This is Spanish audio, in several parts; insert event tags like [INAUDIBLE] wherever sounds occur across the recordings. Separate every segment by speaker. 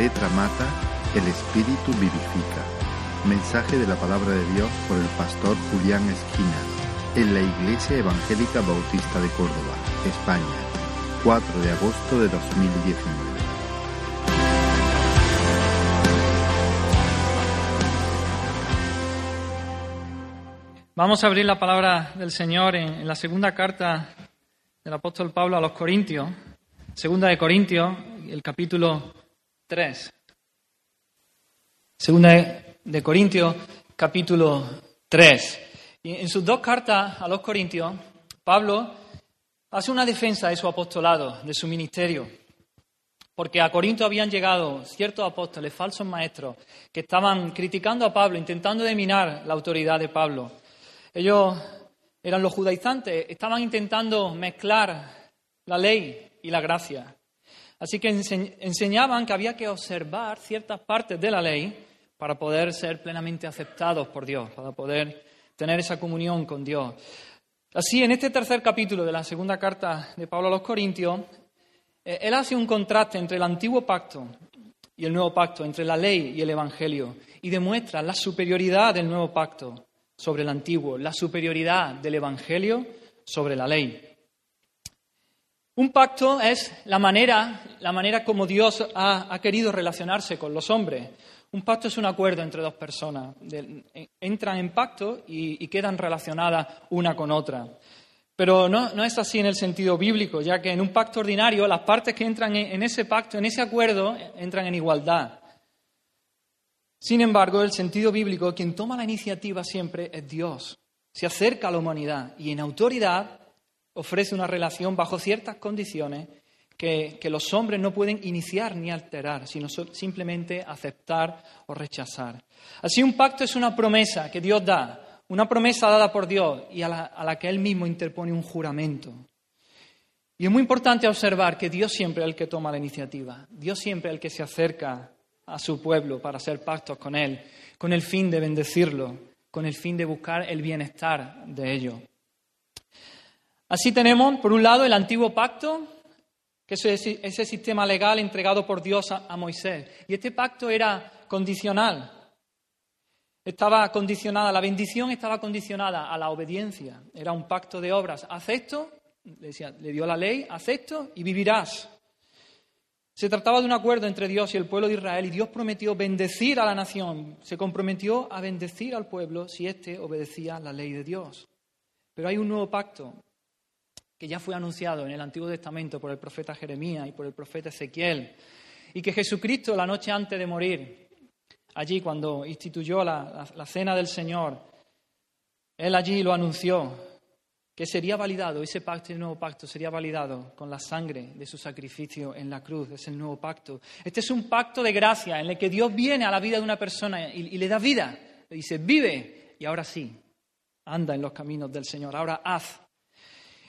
Speaker 1: letra mata, el espíritu vivifica. Mensaje de la palabra de Dios por el pastor Julián Esquina en la Iglesia Evangélica Bautista de Córdoba, España, 4 de agosto de 2019.
Speaker 2: Vamos a abrir la palabra del Señor en, la segunda carta del apóstol Pablo a los Corintios, segunda de Corintios, el capítulo 3. Segunda de Corintios, capítulo 3. Y en sus dos cartas a los Corintios, Pablo hace una defensa de su apostolado, de su ministerio. Porque a Corinto habían llegado ciertos apóstoles, falsos maestros, que estaban criticando a Pablo, intentando deminar la autoridad de Pablo. Ellos eran los judaizantes, estaban intentando mezclar la ley y la gracia. Así que enseñaban que había que observar ciertas partes de la ley para poder ser plenamente aceptados por Dios, para poder tener esa comunión con Dios. Así, en este tercer capítulo de la segunda carta de Pablo a los Corintios, eh, él hace un contraste entre el antiguo pacto y el nuevo pacto, entre la ley y el Evangelio, y demuestra la superioridad del nuevo pacto sobre el antiguo, la superioridad del Evangelio sobre la ley. Un pacto es la manera, la manera como Dios ha, querido relacionarse con los hombres. Un pacto es un acuerdo entre dos personas. entran en pacto y, quedan relacionadas una con otra. Pero no, es así en el sentido bíblico, ya que en un pacto ordinario las partes que entran en ese pacto, en ese acuerdo, entran en igualdad. Sin embargo, el sentido bíblico, quien toma la iniciativa siempre es Dios. Se acerca a la humanidad y en autoridad ofrece una relación bajo ciertas condiciones que, los hombres no pueden iniciar ni alterar, sino simplemente aceptar o rechazar. Así un pacto es una promesa que Dios da, una promesa dada por Dios y a la, a la que Él mismo interpone un juramento. Y es muy importante observar que Dios siempre es el que toma la iniciativa, Dios siempre es el que se acerca a su pueblo para hacer pactos con Él, con el fin de bendecirlo, con el fin de buscar el bienestar de ellos. Así tenemos, por un lado, el antiguo pacto, que es ese sistema legal entregado por Dios a, Moisés. Y este pacto era condicional. Estaba condicionada, la bendición estaba condicionada a la obediencia. Era un pacto de obras. Acepto, le, le dio la ley, acepto y vivirás. Se trataba de un acuerdo entre Dios y el pueblo de Israel y Dios prometió bendecir a la nación. Se comprometió a bendecir al pueblo si éste obedecía la ley de Dios. Pero hay un nuevo pacto que ya fue anunciado en el Antiguo Testamento por el profeta Jeremías y por el profeta Ezequiel, y que Jesucristo la noche antes de morir, allí cuando instituyó la, cena del Señor, Él allí lo anunció, que sería validado, ese pacto, el nuevo pacto, sería validado con la sangre de su sacrificio en la cruz, es el nuevo pacto. Este es un pacto de gracia en el que Dios viene a la vida de una persona y, y le da vida, le dice, vive, y ahora sí, anda en los caminos del Señor, ahora haz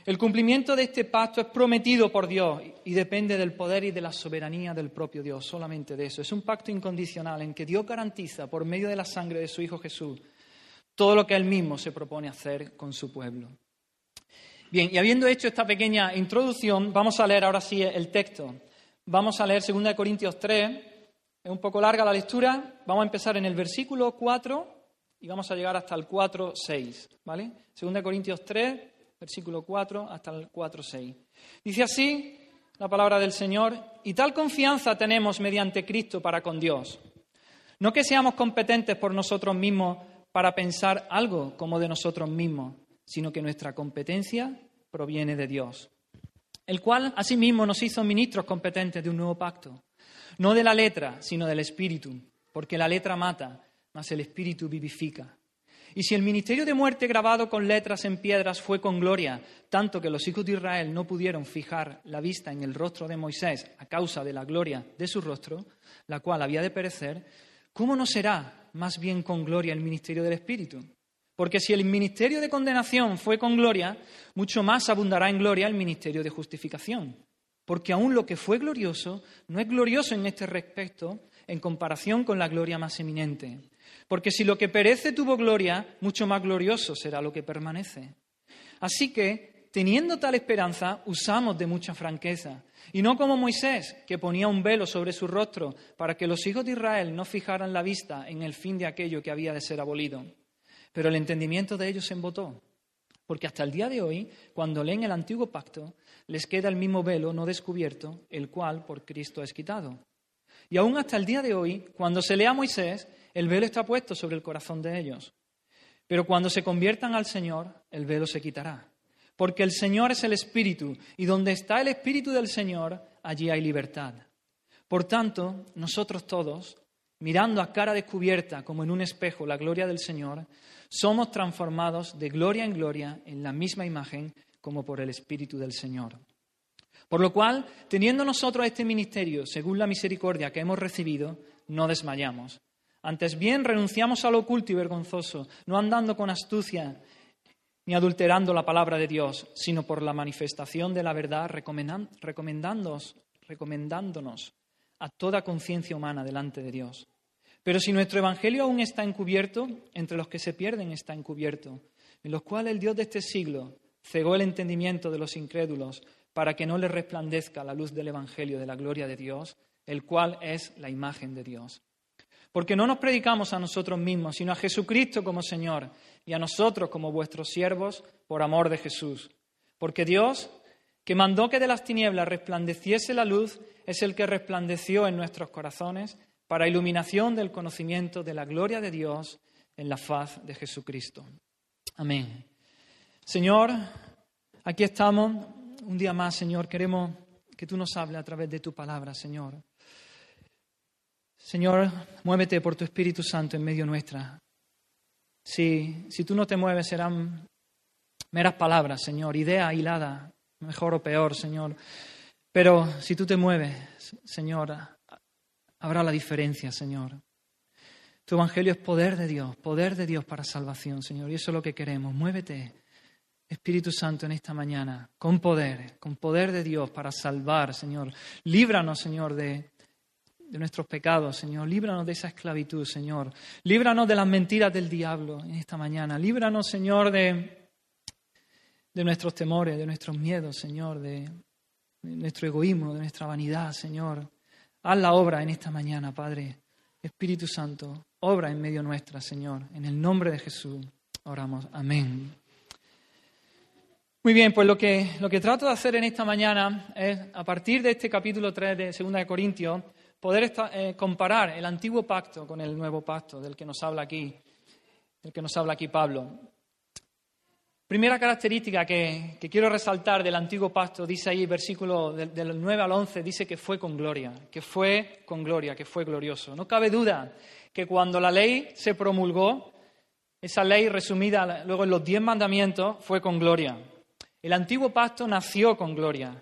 Speaker 2: el cumplimiento de este pacto es prometido por Dios y depende del poder y de la soberanía del propio Dios, solamente de eso. Es un pacto incondicional en que Dios garantiza por medio de la sangre de su Hijo Jesús todo lo que Él mismo se propone hacer con su pueblo. Bien, y habiendo hecho esta pequeña introducción, vamos a leer ahora sí el texto. Vamos a leer 2 Corintios 3, es un poco larga la lectura, vamos a empezar en el versículo 4 y vamos a llegar hasta el 4, 6, ¿vale? 2 Corintios 3, versículo 4 hasta el 4.6. Dice así la palabra del Señor, y tal confianza tenemos mediante Cristo para con Dios. No que seamos competentes por nosotros mismos para pensar algo como de nosotros mismos, sino que nuestra competencia proviene de Dios, el cual asimismo nos hizo ministros competentes de un nuevo pacto, no de la letra, sino del Espíritu, porque la letra mata, mas el Espíritu vivifica. Y si el ministerio de muerte grabado con letras en piedras fue con gloria, tanto que los hijos de Israel no pudieron fijar la vista en el rostro de Moisés a causa de la gloria de su rostro, la cual había de perecer, ¿cómo no será más bien con gloria el ministerio del Espíritu? Porque si el ministerio de condenación fue con gloria, mucho más abundará en gloria el ministerio de justificación. Porque aún lo que fue glorioso no es glorioso en este respecto en comparación con la gloria más eminente. Porque si lo que perece tuvo gloria, mucho más glorioso será lo que permanece. Así que teniendo tal esperanza, usamos de mucha franqueza. Y no como Moisés, que ponía un velo sobre su rostro para que los hijos de Israel no fijaran la vista en el fin de aquello que había de ser abolido. Pero el entendimiento de ellos se embotó. Porque hasta el día de hoy, cuando leen el antiguo pacto, les queda el mismo velo no descubierto, el cual por Cristo es quitado. Y aún hasta el día de hoy, cuando se lea a Moisés, el velo está puesto sobre el corazón de ellos. Pero cuando se conviertan al Señor, el velo se quitará. Porque el Señor es el Espíritu, y donde está el Espíritu del Señor, allí hay libertad. Por tanto, nosotros todos, mirando a cara descubierta como en un espejo la gloria del Señor, somos transformados de gloria en gloria en la misma imagen como por el Espíritu del Señor. Por lo cual, teniendo nosotros este ministerio, según la misericordia que hemos recibido, no desmayamos. Antes bien, renunciamos a lo oculto y vergonzoso, no andando con astucia ni adulterando la palabra de Dios, sino por la manifestación de la verdad, recomendándonos, recomendándonos a toda conciencia humana delante de Dios. Pero si nuestro Evangelio aún está encubierto, entre los que se pierden está encubierto, en los cuales el Dios de este siglo cegó el entendimiento de los incrédulos para que no les resplandezca la luz del Evangelio de la gloria de Dios, el cual es la imagen de Dios. Porque no nos predicamos a nosotros mismos, sino a Jesucristo como Señor y a nosotros como vuestros siervos por amor de Jesús. Porque Dios, que mandó que de las tinieblas resplandeciese la luz, es el que resplandeció en nuestros corazones para iluminación del conocimiento de la gloria de Dios en la faz de Jesucristo. Amén. Señor, aquí estamos un día más, Señor. Queremos que tú nos hables a través de tu palabra, Señor. Señor, muévete por tu Espíritu Santo en medio nuestra. Si, si tú no te mueves, serán meras palabras, Señor, idea hilada, mejor o peor, Señor. Pero si tú te mueves, Señor, habrá la diferencia, Señor. Tu Evangelio es poder de Dios, poder de Dios para salvación, Señor. Y eso es lo que queremos. Muévete Espíritu Santo, en esta mañana, con poder, con poder de Dios para salvar, Señor. Líbranos, Señor, de, nuestros pecados, Señor. Líbranos de esa esclavitud, Señor. Líbranos de las mentiras del diablo en esta mañana. Líbranos, Señor, de, de nuestros temores, de nuestros miedos, Señor, de, de nuestro egoísmo, de nuestra vanidad, Señor. Haz la obra en esta mañana, Padre. Espíritu Santo, obra en medio nuestra, Señor. En el nombre de Jesús oramos. Amén. Muy bien, pues lo que, lo que trato de hacer en esta mañana es, a partir de este capítulo 3 de 2 de Corintios, poder eh, comparar el antiguo pacto con el nuevo pacto del que nos habla aquí, del que nos habla aquí Pablo. Primera característica que, quiero resaltar del antiguo pacto, dice ahí, versículo del, del 9 al 11, dice que fue con gloria, que fue con gloria, que fue glorioso. No cabe duda que cuando la ley se promulgó, esa ley resumida luego en los diez mandamientos, fue con gloria. El antiguo pacto nació con gloria.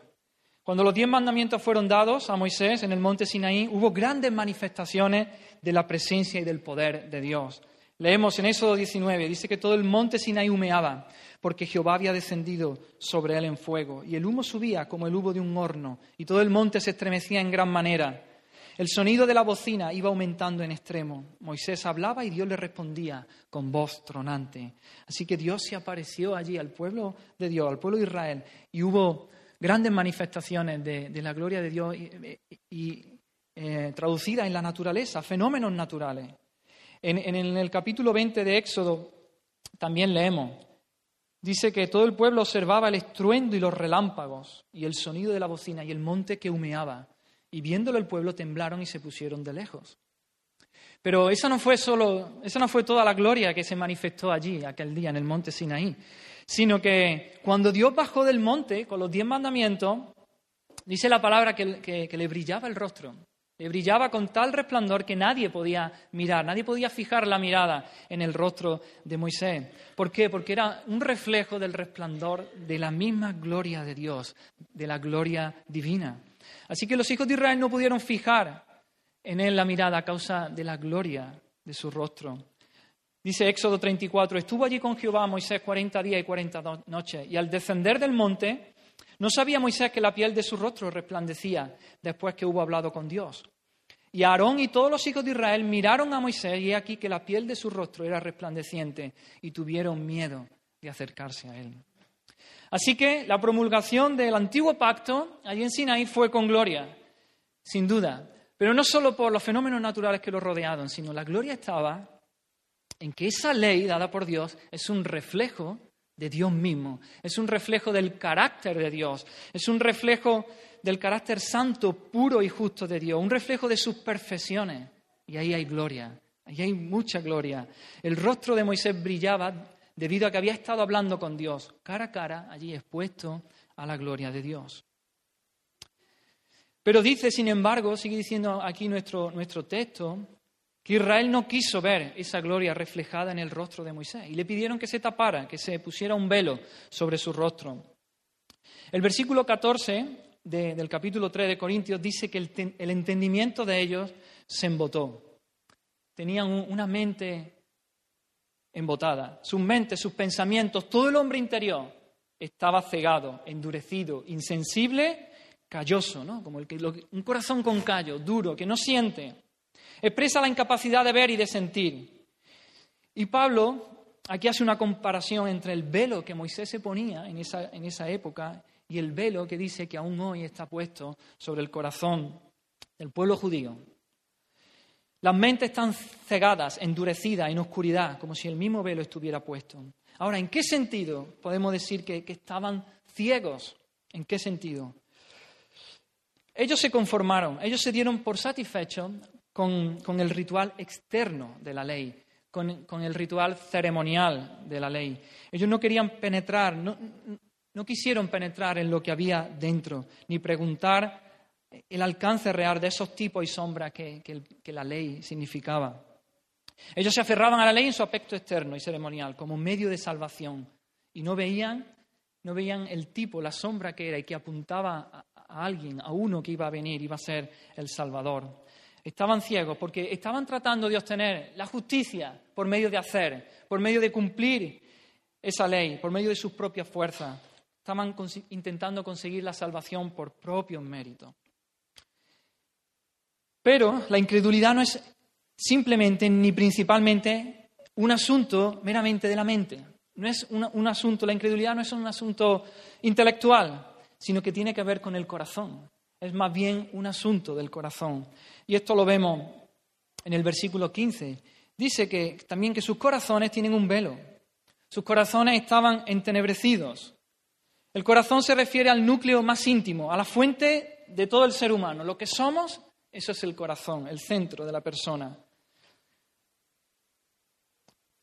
Speaker 2: Cuando los diez mandamientos fueron dados a Moisés en el monte Sinaí, hubo grandes manifestaciones de la presencia y del poder de Dios. Leemos en Éxodo 19, dice que todo el monte Sinaí humeaba, porque Jehová había descendido sobre él en fuego, y el humo subía como el humo de un horno, y todo el monte se estremecía en gran manera. El sonido de la bocina iba aumentando en extremo. Moisés hablaba y Dios le respondía con voz tronante. Así que Dios se apareció allí al pueblo de Dios, al pueblo de Israel, y hubo grandes manifestaciones de, la gloria de Dios y, eh, traducidas en la naturaleza, fenómenos naturales. En, en el capítulo 20 de Éxodo también leemos, Dice que todo el pueblo observaba el estruendo y los relámpagos y el sonido de la bocina y el monte que humeaba. Y viéndolo el pueblo temblaron y se pusieron de lejos. Pero esa no fue solo, no fue toda la gloria que se manifestó allí, aquel día en el monte Sinaí, sino que cuando Dios bajó del monte con los diez mandamientos, dice la palabra que, que le brillaba el rostro, le brillaba con tal resplandor que nadie podía mirar, nadie podía fijar la mirada en el rostro de Moisés. ¿Por qué? Porque era un reflejo del resplandor de la misma gloria de Dios, de la gloria divina. Así que los hijos de Israel no pudieron fijar en él la mirada a causa de la gloria de su rostro. Dice Éxodo 34, estuvo allí con Jehová Moisés cuarenta días y cuarenta noches, y al descender del monte, no sabía Moisés que la piel de su rostro resplandecía después que hubo hablado con Dios. Y Aarón y todos los hijos de Israel miraron a Moisés y aquí que la piel de su rostro era resplandeciente y tuvieron miedo de acercarse a él. Así que la promulgación del antiguo pacto allí en Sinaí fue con gloria, sin duda. Pero no solo por los fenómenos naturales que lo rodeaban, sino la gloria estaba en que esa ley dada por Dios es un reflejo de Dios mismo, es un reflejo del carácter de Dios, es un reflejo del carácter santo, puro y justo de Dios, un reflejo de sus perfecciones. Y ahí hay gloria, ahí hay mucha gloria. El rostro de Moisés brillaba debido a que había estado hablando con Dios, cara a cara, allí expuesto a la gloria de Dios. Pero dice, sin embargo, sigue diciendo aquí nuestro, nuestro texto, que Israel no quiso ver esa gloria reflejada en el rostro de Moisés y le pidieron que se tapara, que se pusiera un velo sobre su rostro. El versículo 14 del capítulo 3 de Corintios dice que el, el entendimiento de ellos se embotó. Tenían una mente embotada. Sus mentes, sus pensamientos, todo el hombre interior estaba cegado, endurecido, insensible, calloso, ¿no? Como el que, un corazón con callo, duro, que no siente. Expresa la incapacidad de ver y de sentir. Y Pablo aquí hace una comparación entre el velo que Moisés se ponía en esa, en esa época y el velo que dice que aún hoy está puesto sobre el corazón del pueblo judío. Las mentes están cegadas, endurecidas, en oscuridad, como si el mismo velo estuviera puesto. Ahora, ¿en qué sentido podemos decir que, estaban ciegos? ¿En qué sentido? Ellos se conformaron, ellos se dieron por satisfechos con, el ritual externo de la ley, con, con, el ritual ceremonial de la ley. Ellos no querían penetrar, no, no quisieron penetrar en lo que había dentro, ni preguntar el alcance real de esos tipos y sombras que, la ley significaba. Ellos se aferraban a la ley en su aspecto externo y ceremonial, como medio de salvación, y no veían, no veían el tipo, la sombra que era y que apuntaba a, alguien, a uno que iba a venir, iba a ser el Salvador. Estaban ciegos porque estaban tratando de obtener la justicia por medio de hacer, por medio de cumplir esa ley, por medio de sus propias fuerzas. Estaban intentando conseguir la salvación por propios méritos. Pero la incredulidad no es simplemente ni principalmente un asunto meramente de la mente. No es un asunto, la incredulidad no es un asunto intelectual, sino que tiene que ver con el corazón. Es más bien un asunto del corazón. Y esto lo vemos en el versículo 15. Dice que también que sus corazones tienen un velo. Sus corazones estaban entenebrecidos. El corazón se refiere al núcleo más íntimo, a la fuente de todo el ser humano, lo que somos, eso es el corazón, el centro de la persona.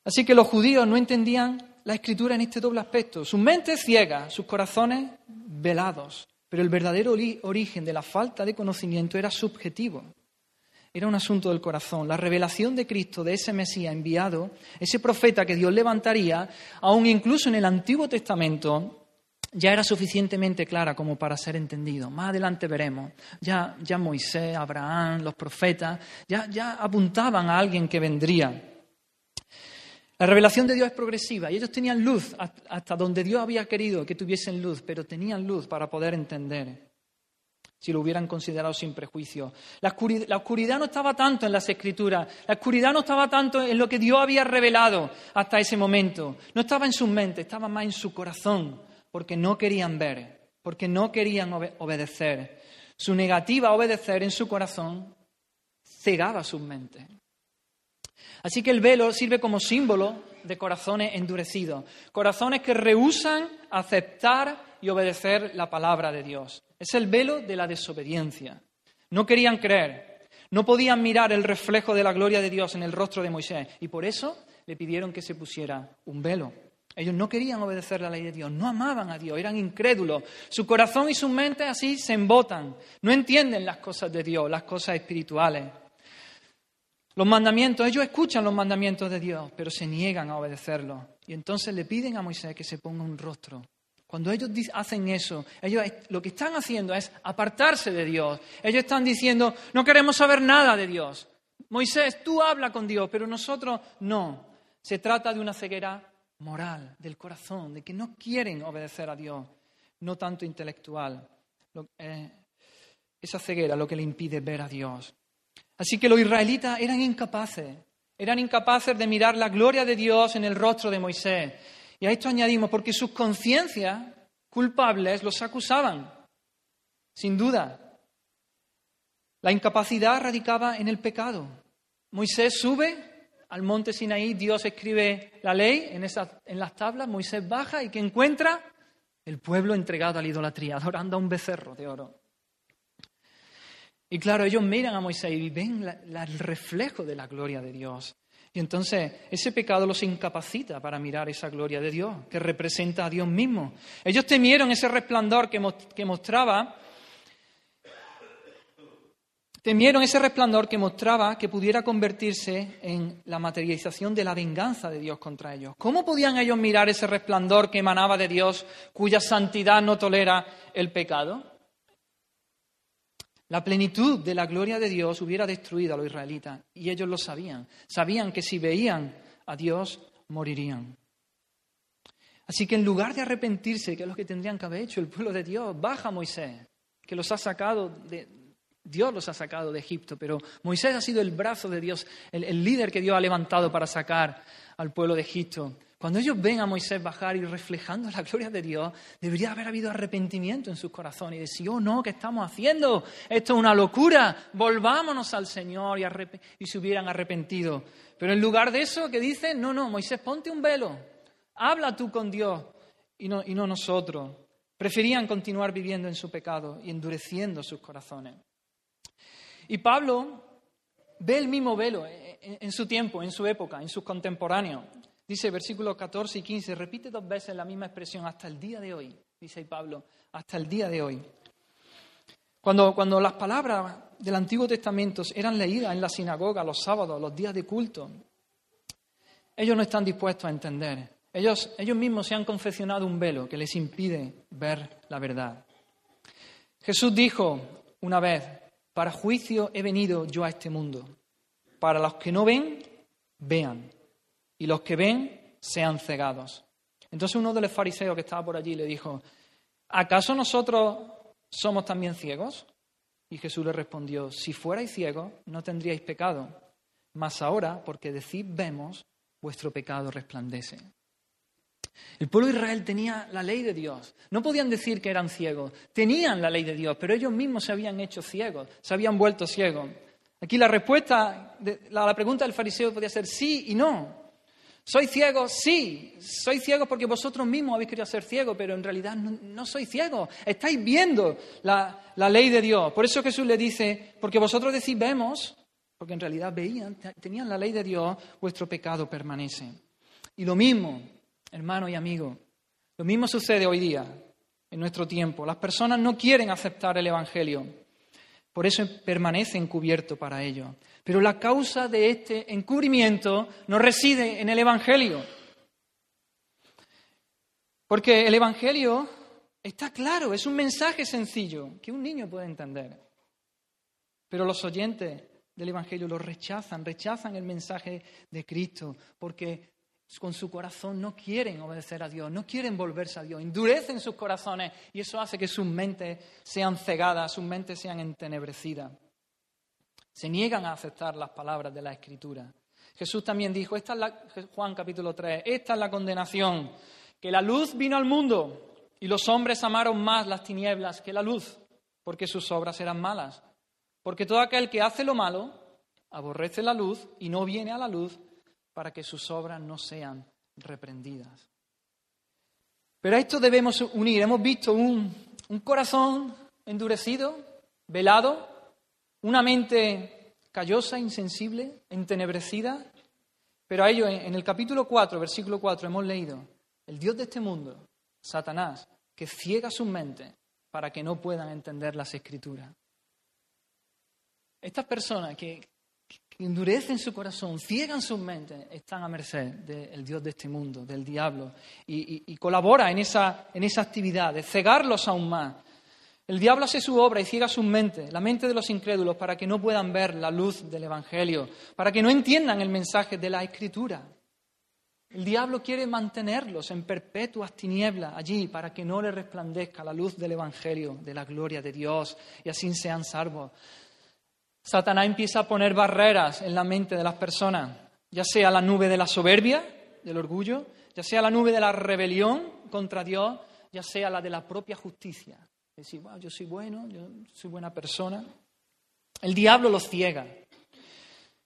Speaker 2: Así que los judíos no entendían la escritura en este doble aspecto. Sus mentes ciegas, sus corazones velados. Pero el verdadero origen de la falta de conocimiento era subjetivo. Era un asunto del corazón. La revelación de Cristo, de ese Mesías enviado, ese profeta que Dios levantaría, aún incluso en el Antiguo Testamento, ya era suficientemente clara como para ser entendido. Más adelante veremos. Ya, ya Moisés, Abraham, los profetas, ya, ya apuntaban a alguien que vendría. La revelación de Dios es progresiva y ellos tenían luz hasta donde Dios había querido que tuviesen luz, pero tenían luz para poder entender si lo hubieran considerado sin prejuicio. La oscuridad, no estaba tanto en las escrituras, la oscuridad no estaba tanto en lo que Dios había revelado hasta ese momento, no estaba en su mente, estaba más en su corazón porque no querían ver, porque no querían obedecer. Su negativa a obedecer en su corazón cegaba sus mentes. Así que el velo sirve como símbolo de corazones endurecidos, corazones que rehusan aceptar y obedecer la palabra de Dios. Es el velo de la desobediencia. No querían creer, no podían mirar el reflejo de la gloria de Dios en el rostro de Moisés y por eso le pidieron que se pusiera un velo. Ellos no querían obedecer la ley de Dios, no amaban a Dios, eran incrédulos. Su corazón y su mente así se embotan, no entienden las cosas de Dios, las cosas espirituales. Los mandamientos, ellos escuchan los mandamientos de Dios, pero se niegan a obedecerlos. Y entonces le piden a Moisés que se ponga un rostro. Cuando ellos hacen eso, ellos lo que están haciendo es apartarse de Dios. Ellos están diciendo, no queremos saber nada de Dios. Moisés, tú habla con Dios, pero nosotros no. Se trata de una ceguera moral, del corazón, de que no quieren obedecer a Dios, no tanto intelectual. Eh, esa ceguera lo que le impide ver a Dios. Así que los israelitas eran incapaces, eran incapaces de mirar la gloria de Dios en el rostro de Moisés. Y a esto añadimos, porque sus conciencias culpables los acusaban, sin duda. La incapacidad radicaba en el pecado. Moisés sube al monte Sinaí, Dios escribe la ley en, en las tablas, Moisés baja y que encuentra el pueblo entregado a la idolatría, adorando a un becerro de oro. Y claro, ellos miran a Moisés y ven el reflejo de la gloria de Dios. Y entonces ese pecado los incapacita para mirar esa gloria de Dios, que representa a Dios mismo. Ellos temieron ese resplandor que, mostraba temieron ese resplandor que mostraba que pudiera convertirse en la materialización de la venganza de Dios contra ellos. ¿Cómo podían ellos mirar ese resplandor que emanaba de Dios, cuya santidad no tolera el pecado? La plenitud de la gloria de Dios hubiera destruido a los israelitas y ellos lo sabían. Sabían que si veían a Dios, morirían. Así que en lugar de arrepentirse, que es lo que tendrían que haber hecho el pueblo de Dios, baja Moisés, que los ha sacado de, Dios los ha sacado de Egipto, pero Moisés ha sido el brazo de Dios, el, líder que Dios ha levantado para sacar al pueblo de Egipto. Cuando ellos ven a Moisés bajar y reflejando la gloria de Dios, debería haber habido arrepentimiento en sus corazones y decir, oh no, ¿qué estamos haciendo? Esto es una locura, volvámonos al Señor y, se hubieran arrepentido. Pero en lugar de eso, ¿qué dicen? No, no, Moisés, ponte un velo, habla tú con Dios y no nosotros. Preferían continuar viviendo en su pecado y endureciendo sus corazones. Y Pablo ve el mismo velo en su tiempo, en su época, en sus contemporáneos. Dice versículos 14 y 15, repite dos veces la misma expresión hasta el día de hoy, dice Pablo, hasta el día de hoy. Cuando, cuando las palabras del Antiguo Testamento eran leídas en la sinagoga los sábados, los días de culto, ellos no están dispuestos a entender. Ellos, ellos mismos se han confeccionado un velo que les impide ver la verdad. Jesús dijo una vez, para juicio he venido yo a este mundo. Para los que no ven, vean. Y los que ven, sean cegados. Entonces uno de los fariseos que estaba por allí le dijo, ¿acaso nosotros somos también ciegos? Y Jesús le respondió, si fuerais ciegos, no tendríais pecado. Mas ahora, porque decís vemos, vuestro pecado resplandece. El pueblo de Israel tenía la ley de Dios. No podían decir que eran ciegos. Tenían la ley de Dios, pero ellos mismos se habían hecho ciegos, se habían vuelto ciegos. Aquí la respuesta a la pregunta del fariseo podía ser sí y no. ¿Soy ciego? Sí. Soy ciego porque vosotros mismos habéis querido ser ciegos, pero en realidad no, soy ciego. Estáis viendo la, la, ley de Dios. Por eso Jesús le dice, porque vosotros decís vemos, porque en realidad veían, tenían la ley de Dios, vuestro pecado permanece. Y lo mismo, hermano y amigo. Lo mismo sucede hoy día, en nuestro tiempo. Las personas no quieren aceptar el Evangelio, por eso permanece encubierto para ello. Pero la causa de este encubrimiento no reside en el Evangelio. Porque el Evangelio está claro, es un mensaje sencillo que un niño puede entender. Pero los oyentes del Evangelio lo rechazan, rechazan el mensaje de Cristo, porque con su corazón no quieren obedecer a Dios, no quieren volverse a Dios, endurecen sus corazones y eso hace que sus mentes sean cegadas, sus mentes sean entenebrecidas. Se niegan a aceptar las palabras de la Escritura. Jesús también dijo, esta es la, Juan capítulo 3, esta es la condenación, que la luz vino al mundo y los hombres amaron más las tinieblas que la luz, porque sus obras eran malas. Porque todo aquel que hace lo malo aborrece la luz y no viene a la luz para que sus obras no sean reprendidas. Pero a esto debemos unir. Hemos visto un, corazón endurecido, velado, una mente callosa, insensible, entenebrecida. Pero a ello, en el capítulo 4, versículo 4, hemos leído, el Dios de este mundo, Satanás, que ciega sus mentes para que no puedan entender las escrituras. Estas personas que, endurecen su corazón, ciegan sus mentes, están a merced del Dios de este mundo, del diablo, y, colabora en esa, en esa actividad de cegarlos aún más. El diablo hace su obra y ciega sus mentes, la mente de los incrédulos, para que no puedan ver la luz del Evangelio, para que no entiendan el mensaje de la Escritura. El diablo quiere mantenerlos en perpetuas tinieblas allí para que no les resplandezca la luz del Evangelio, de la gloria de Dios, y así sean salvos. Satanás empieza a poner barreras en la mente de las personas, ya sea la nube de la soberbia, del orgullo, ya sea la nube de la rebelión contra Dios, ya sea la de la propia justicia. Decir, yo soy bueno, yo soy buena persona. El diablo los ciega.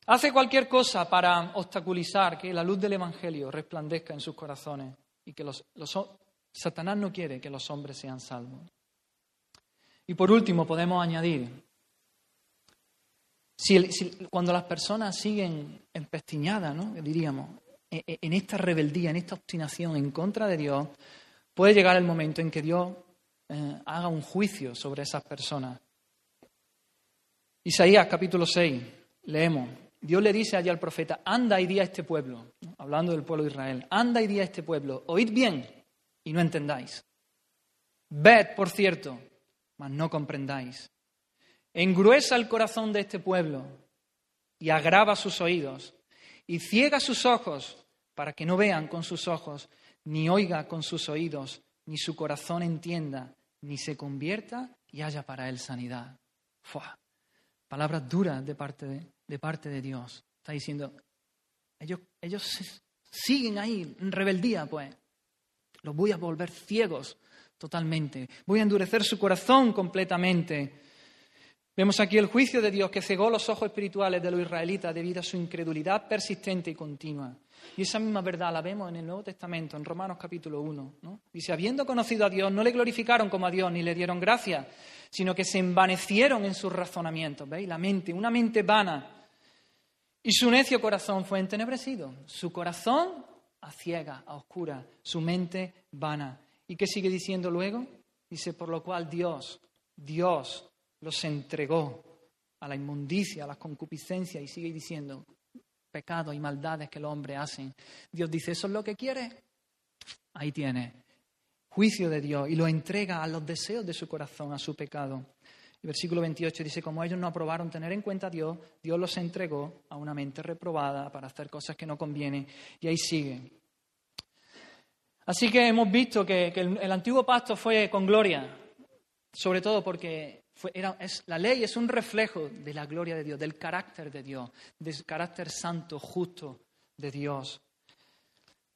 Speaker 2: Hace cualquier cosa para obstaculizar que la luz del Evangelio resplandezca en sus corazones y que los, Satanás no quiere que los hombres sean salvos. Y por último podemos añadir, si, cuando las personas siguen empestiñadas, ¿no? diríamos, e, e, en esta rebeldía, en esta obstinación en contra de Dios, puede llegar el momento en que Dios eh, haga un juicio sobre esas personas. Isaías capítulo 6, leemos, Dios le dice allá al profeta, anda y di a este pueblo, hablando del pueblo de Israel, anda y di a este pueblo, oíd bien y no entendáis. Ved, por cierto, mas no comprendáis. Engruesa el corazón de este pueblo y agrava sus oídos y ciega sus ojos para que no vean con sus ojos, ni oiga con sus oídos, ni su corazón entienda, ni se convierta y haya para él sanidad. Palabras duras de parte de, de parte de Dios. Está diciendo, ellos, ellos siguen ahí en rebeldía, pues. Los voy a volver ciegos totalmente. Voy a endurecer su corazón completamente. Vemos aquí el juicio de Dios que cegó los ojos espirituales de los israelitas debido a su incredulidad persistente y continua. Y esa misma verdad la vemos en el Nuevo Testamento, en Romanos capítulo 1. ¿no? Dice, habiendo conocido a Dios, no le glorificaron como a Dios ni le dieron gracia, sino que se envanecieron en sus razonamientos. ¿Veis? La mente, una mente vana. Y su necio corazón fue entenebrecido. Su corazón a ciega, a oscura, su mente vana. ¿Y qué sigue diciendo luego? Dice, por lo cual Dios, Dios los entregó a la inmundicia, a la concupiscencia, y sigue diciendo, pecados y maldades que los hombres hacen. Dios dice, ¿eso es lo que quiere? Ahí tiene. Juicio de Dios y lo entrega a los deseos de su corazón, a su pecado. Y versículo 28 dice, como ellos no aprobaron tener en cuenta a Dios, Dios los entregó a una mente reprobada para hacer cosas que no convienen. Y ahí sigue. Así que hemos visto que, el, antiguo pacto fue con gloria, sobre todo porque es, la ley es un reflejo de la gloria de Dios, del carácter de Dios, del carácter santo, justo de Dios.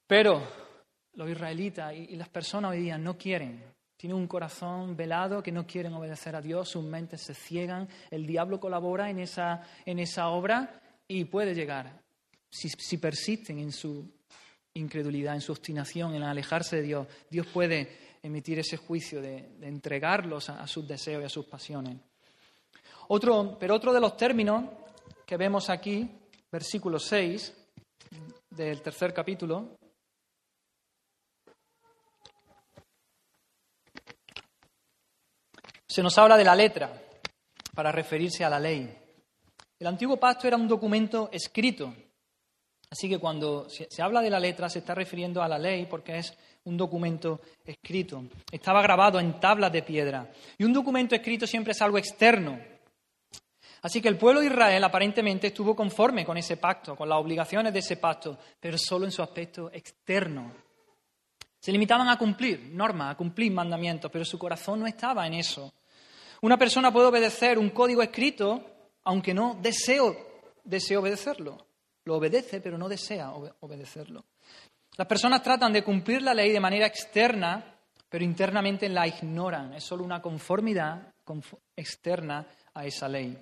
Speaker 2: Pero los israelitas y las personas hoy día no quieren tienen un corazón velado que no quieren obedecer a Dios, sus mentes se ciegan, el diablo colabora en esa, en esa obra y puede llegar, si, persisten en su incredulidad, en su obstinación, en alejarse de Dios, Dios puede emitir ese juicio de, entregarlos a, sus deseos y a sus pasiones. Otro, pero otro de los términos que vemos aquí, versículo 6 del tercer capítulo, Se nos habla de la letra para referirse a la ley. El antiguo pacto era un documento escrito, así que cuando se habla de la letra se está refiriendo a la ley porque es un documento escrito. Estaba grabado en tablas de piedra y un documento escrito siempre es algo externo. Así que el pueblo de Israel aparentemente estuvo conforme con ese pacto, con las obligaciones de ese pacto, pero solo en su aspecto externo. Se limitaban a cumplir normas, a cumplir mandamientos, pero su corazón no estaba en eso. Una persona puede obedecer un código escrito aunque no desee obedecerlo. Lo obedece, pero no desea obedecerlo. Las personas tratan de cumplir la ley de manera externa, pero internamente la ignoran. Es solo una conformidad externa a esa ley.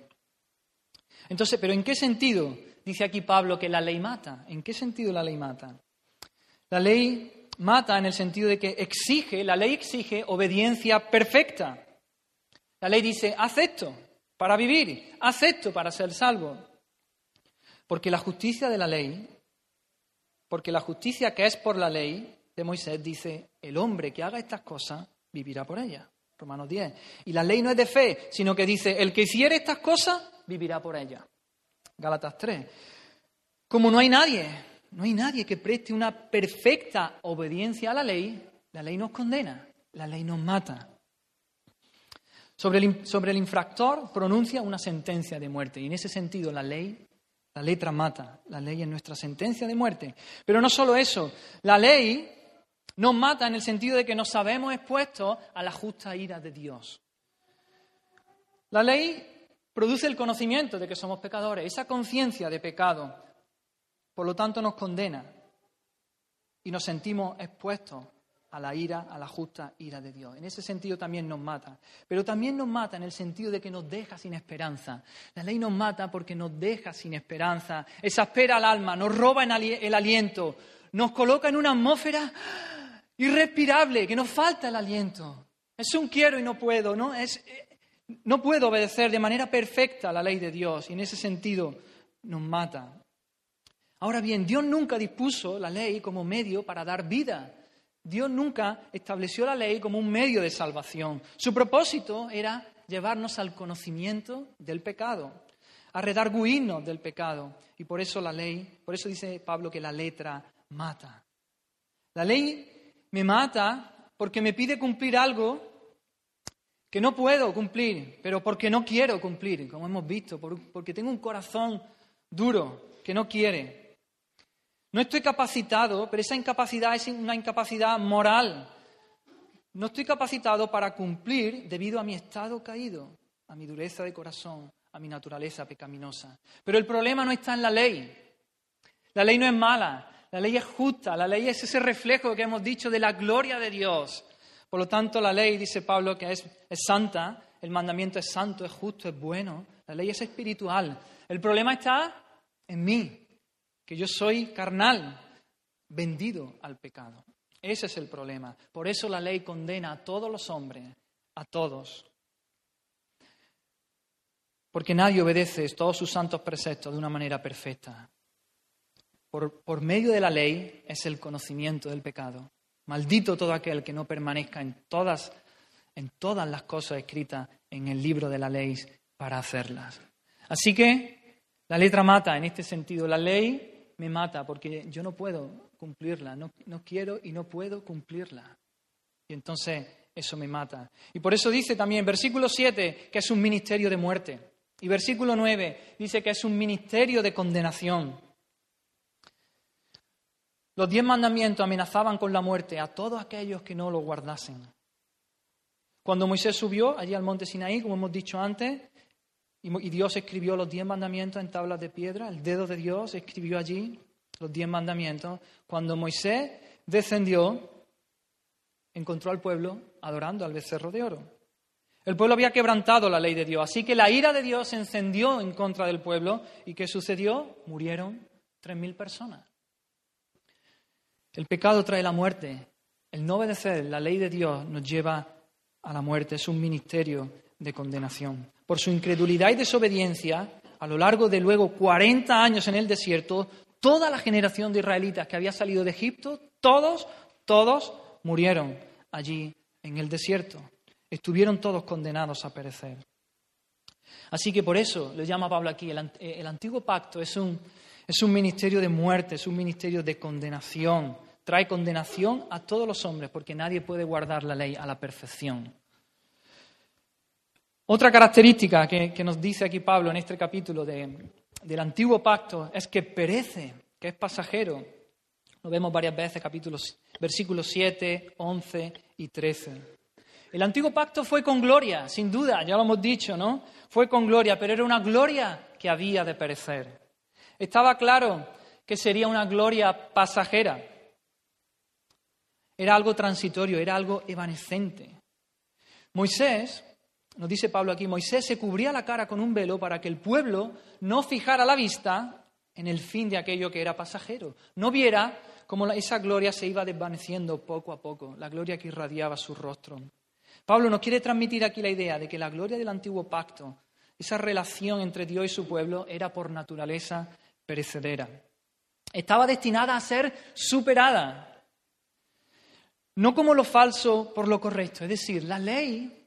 Speaker 2: Entonces, ¿pero en qué sentido dice aquí Pablo que la ley mata? ¿En qué sentido la ley mata? La ley mata en el sentido de que exige, la ley exige obediencia perfecta. La ley dice, haz esto para vivir, haz esto para ser salvo. Porque la justicia de la ley, porque la justicia que es por la ley de Moisés dice, el hombre que haga estas cosas vivirá por ellas. Romanos 10. Y la ley no es de fe, sino que dice, el que hiciere estas cosas vivirá por ellas. Gálatas 3. Como no hay nadie, no hay nadie que preste una perfecta obediencia a la ley, la ley nos condena, la ley nos mata. Sobre el, infractor pronuncia una sentencia de muerte y en ese sentido la ley, la letra mata, la ley es nuestra sentencia de muerte. Pero no solo eso, la ley nos mata en el sentido de que nos sabemos expuestos a la justa ira de Dios. La ley produce el conocimiento de que somos pecadores, esa conciencia de pecado, por lo tanto nos condena. y nos sentimos expuestos a la ira, a la justa ira de Dios. En ese sentido también nos mata. Pero también nos mata en el sentido de que nos deja sin esperanza. La ley nos mata porque nos deja sin esperanza, exaspera al alma, nos roba el aliento, nos coloca en una atmósfera irrespirable, que nos falta el aliento. Es un quiero y no puedo, ¿no? Es, eh, no puedo obedecer de manera perfecta la ley de Dios y en ese sentido nos mata. Ahora bien, Dios nunca dispuso la ley como medio para dar vida Dios nunca estableció la ley como un medio de salvación. Su propósito era llevarnos al conocimiento del pecado, a redarguirnos del pecado. Y por eso la ley, por eso dice Pablo que la letra mata. La ley me mata porque me pide cumplir algo que no puedo cumplir, pero porque no quiero cumplir, como hemos visto, porque tengo un corazón duro que no quiere. No estoy capacitado, pero esa incapacidad es una incapacidad moral. No estoy capacitado para cumplir debido a mi estado caído, a mi dureza de corazón, a mi naturaleza pecaminosa. Pero el problema no está en la ley. La ley no es mala, la ley es justa, la ley es ese reflejo que hemos dicho de la gloria de Dios. Por lo tanto, la ley, dice Pablo, que es, es santa, el mandamiento es santo, es justo, es bueno, la ley es espiritual. El problema está en mí, que yo soy carnal, vendido al pecado. Ese es el problema. Por eso la ley condena a todos los hombres, a todos. Porque nadie obedece todos sus santos preceptos de una manera perfecta. Por, por, medio de la ley es el conocimiento del pecado. Maldito todo aquel que no permanezca en todas, en todas las cosas escritas en el libro de la ley para hacerlas. Así que la letra mata en este sentido. La ley me mata porque yo no puedo cumplirla, no, quiero y no puedo cumplirla. Y entonces eso me mata. Y por eso dice también, versículo 7, que es un ministerio de muerte. Y versículo 9 dice que es un ministerio de condenación. Los diez mandamientos amenazaban con la muerte a todos aquellos que no lo guardasen. Cuando Moisés subió allí al monte Sinaí, como hemos dicho antes, y Dios escribió los diez mandamientos en tablas de piedra, el dedo de Dios escribió allí los diez mandamientos. Cuando Moisés descendió, encontró al pueblo adorando al becerro de oro. El pueblo había quebrantado la ley de Dios, así que la ira de Dios se encendió en contra del pueblo y ¿qué sucedió? Murieron tres mil personas. El pecado trae la muerte. El no obedecer la ley de Dios nos lleva a la muerte. Es un ministerio de condenación. Por su incredulidad y desobediencia, a lo largo de luego 40 años en el desierto, toda la generación de israelitas que había salido de Egipto, todos, todos murieron allí en el desierto. Estuvieron todos condenados a perecer. Así que por eso le llama Pablo aquí, el, el antiguo pacto es un, es un ministerio de muerte, es un ministerio de condenación. Trae condenación a todos los hombres porque nadie puede guardar la ley a la perfección. Otra característica que, nos dice aquí Pablo en este capítulo del antiguo pacto es que perece, que es pasajero. Lo vemos varias veces, capítulos, versículos 7, 11 y 13. El antiguo pacto fue con gloria, sin duda, ya lo hemos dicho, ¿no? Fue con gloria, pero era una gloria que había de perecer. Estaba claro que sería una gloria pasajera. Era algo transitorio, era algo evanescente. Moisés nos dice Pablo aquí, Moisés se cubría la cara con un velo para que el pueblo no fijara la vista en el fin de aquello que era pasajero, no viera cómo esa gloria se iba desvaneciendo poco a poco, la gloria que irradiaba su rostro. Pablo nos quiere transmitir aquí la idea de que la gloria del antiguo pacto, esa relación entre Dios y su pueblo, era por naturaleza perecedera. Estaba destinada a ser superada, no como lo falso por lo correcto, es decir, la ley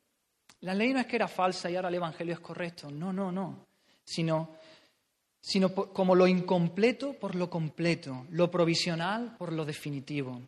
Speaker 2: la ley no es que era falsa y ahora el Evangelio es correcto, no, no, no, sino, sino como lo incompleto por lo completo, lo provisional por lo definitivo.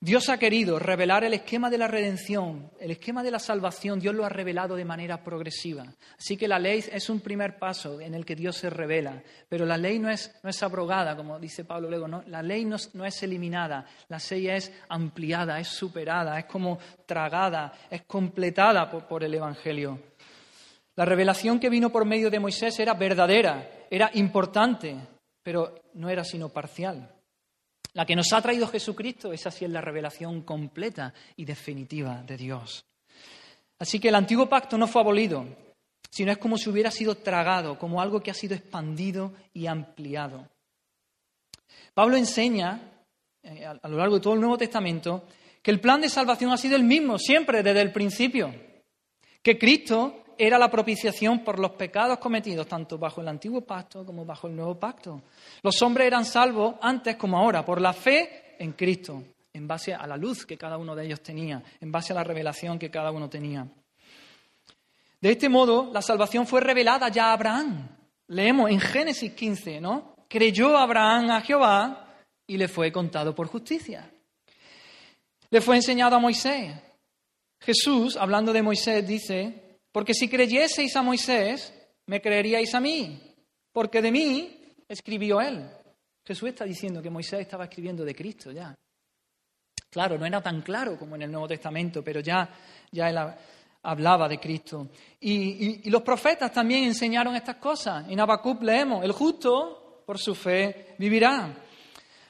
Speaker 2: Dios ha querido revelar el esquema de la redención, el esquema de la salvación, Dios lo ha revelado de manera progresiva. Así que la ley es un primer paso en el que Dios se revela, pero la ley no es, no es abrogada, como dice Pablo luego, no, la ley no, es eliminada, la ley es ampliada, es superada, es como tragada, es completada por el Evangelio. La revelación que vino por medio de Moisés era verdadera, era importante, pero no era sino parcial. La que nos ha traído Jesucristo, esa sí es la revelación completa y definitiva de Dios. Así que el antiguo pacto no fue abolido, sino es como si hubiera sido tragado, como algo que ha sido expandido y ampliado. Pablo enseña eh, a lo largo de todo el Nuevo Testamento que el plan de salvación ha sido el mismo siempre desde el principio, que Cristo era la propiciación por los pecados cometidos tanto bajo el antiguo pacto como bajo el nuevo pacto. Los hombres eran salvos antes como ahora por la fe en Cristo, en base a la luz que cada uno de ellos tenía, en base a la revelación que cada uno tenía. De este modo, la salvación fue revelada ya a Abraham. Leemos en Génesis 15, ¿no? Creyó Abraham a Jehová y le fue contado por justicia. Le fue enseñado a Moisés. Jesús, hablando de Moisés, dice, porque si creyeseis a Moisés, me creeríais a mí, porque de mí escribió él. Jesús está diciendo que Moisés estaba escribiendo de Cristo ya. Claro, no era tan claro como en el Nuevo Testamento, pero ya, ya él hablaba de Cristo. Y, los profetas también enseñaron estas cosas. En Habacuc leemos, el justo por su fe vivirá.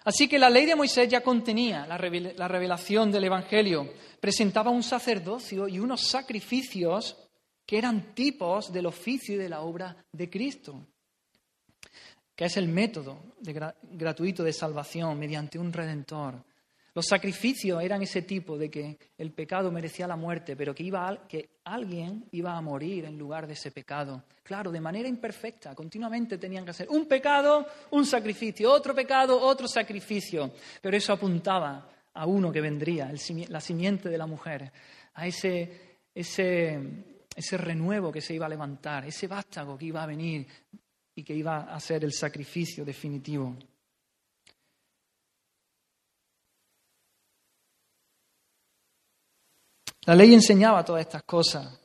Speaker 2: Así que la ley de Moisés ya contenía la revelación del Evangelio, presentaba un sacerdocio y unos sacrificios que eran tipos del oficio y de la obra de Cristo, que es el método gratuito de salvación mediante un redentor. Los sacrificios eran ese tipo de que el pecado merecía la muerte, pero que, iba que alguien iba a morir en lugar de ese pecado. Claro, de manera imperfecta, continuamente tenían que hacer un pecado, un sacrificio, otro pecado, otro sacrificio. Pero eso apuntaba a uno que vendría, la simiente de la mujer, a ese, ese ese renuevo que se iba a levantar, ese vástago que iba a venir y que iba a ser el sacrificio definitivo. La ley enseñaba todas estas cosas.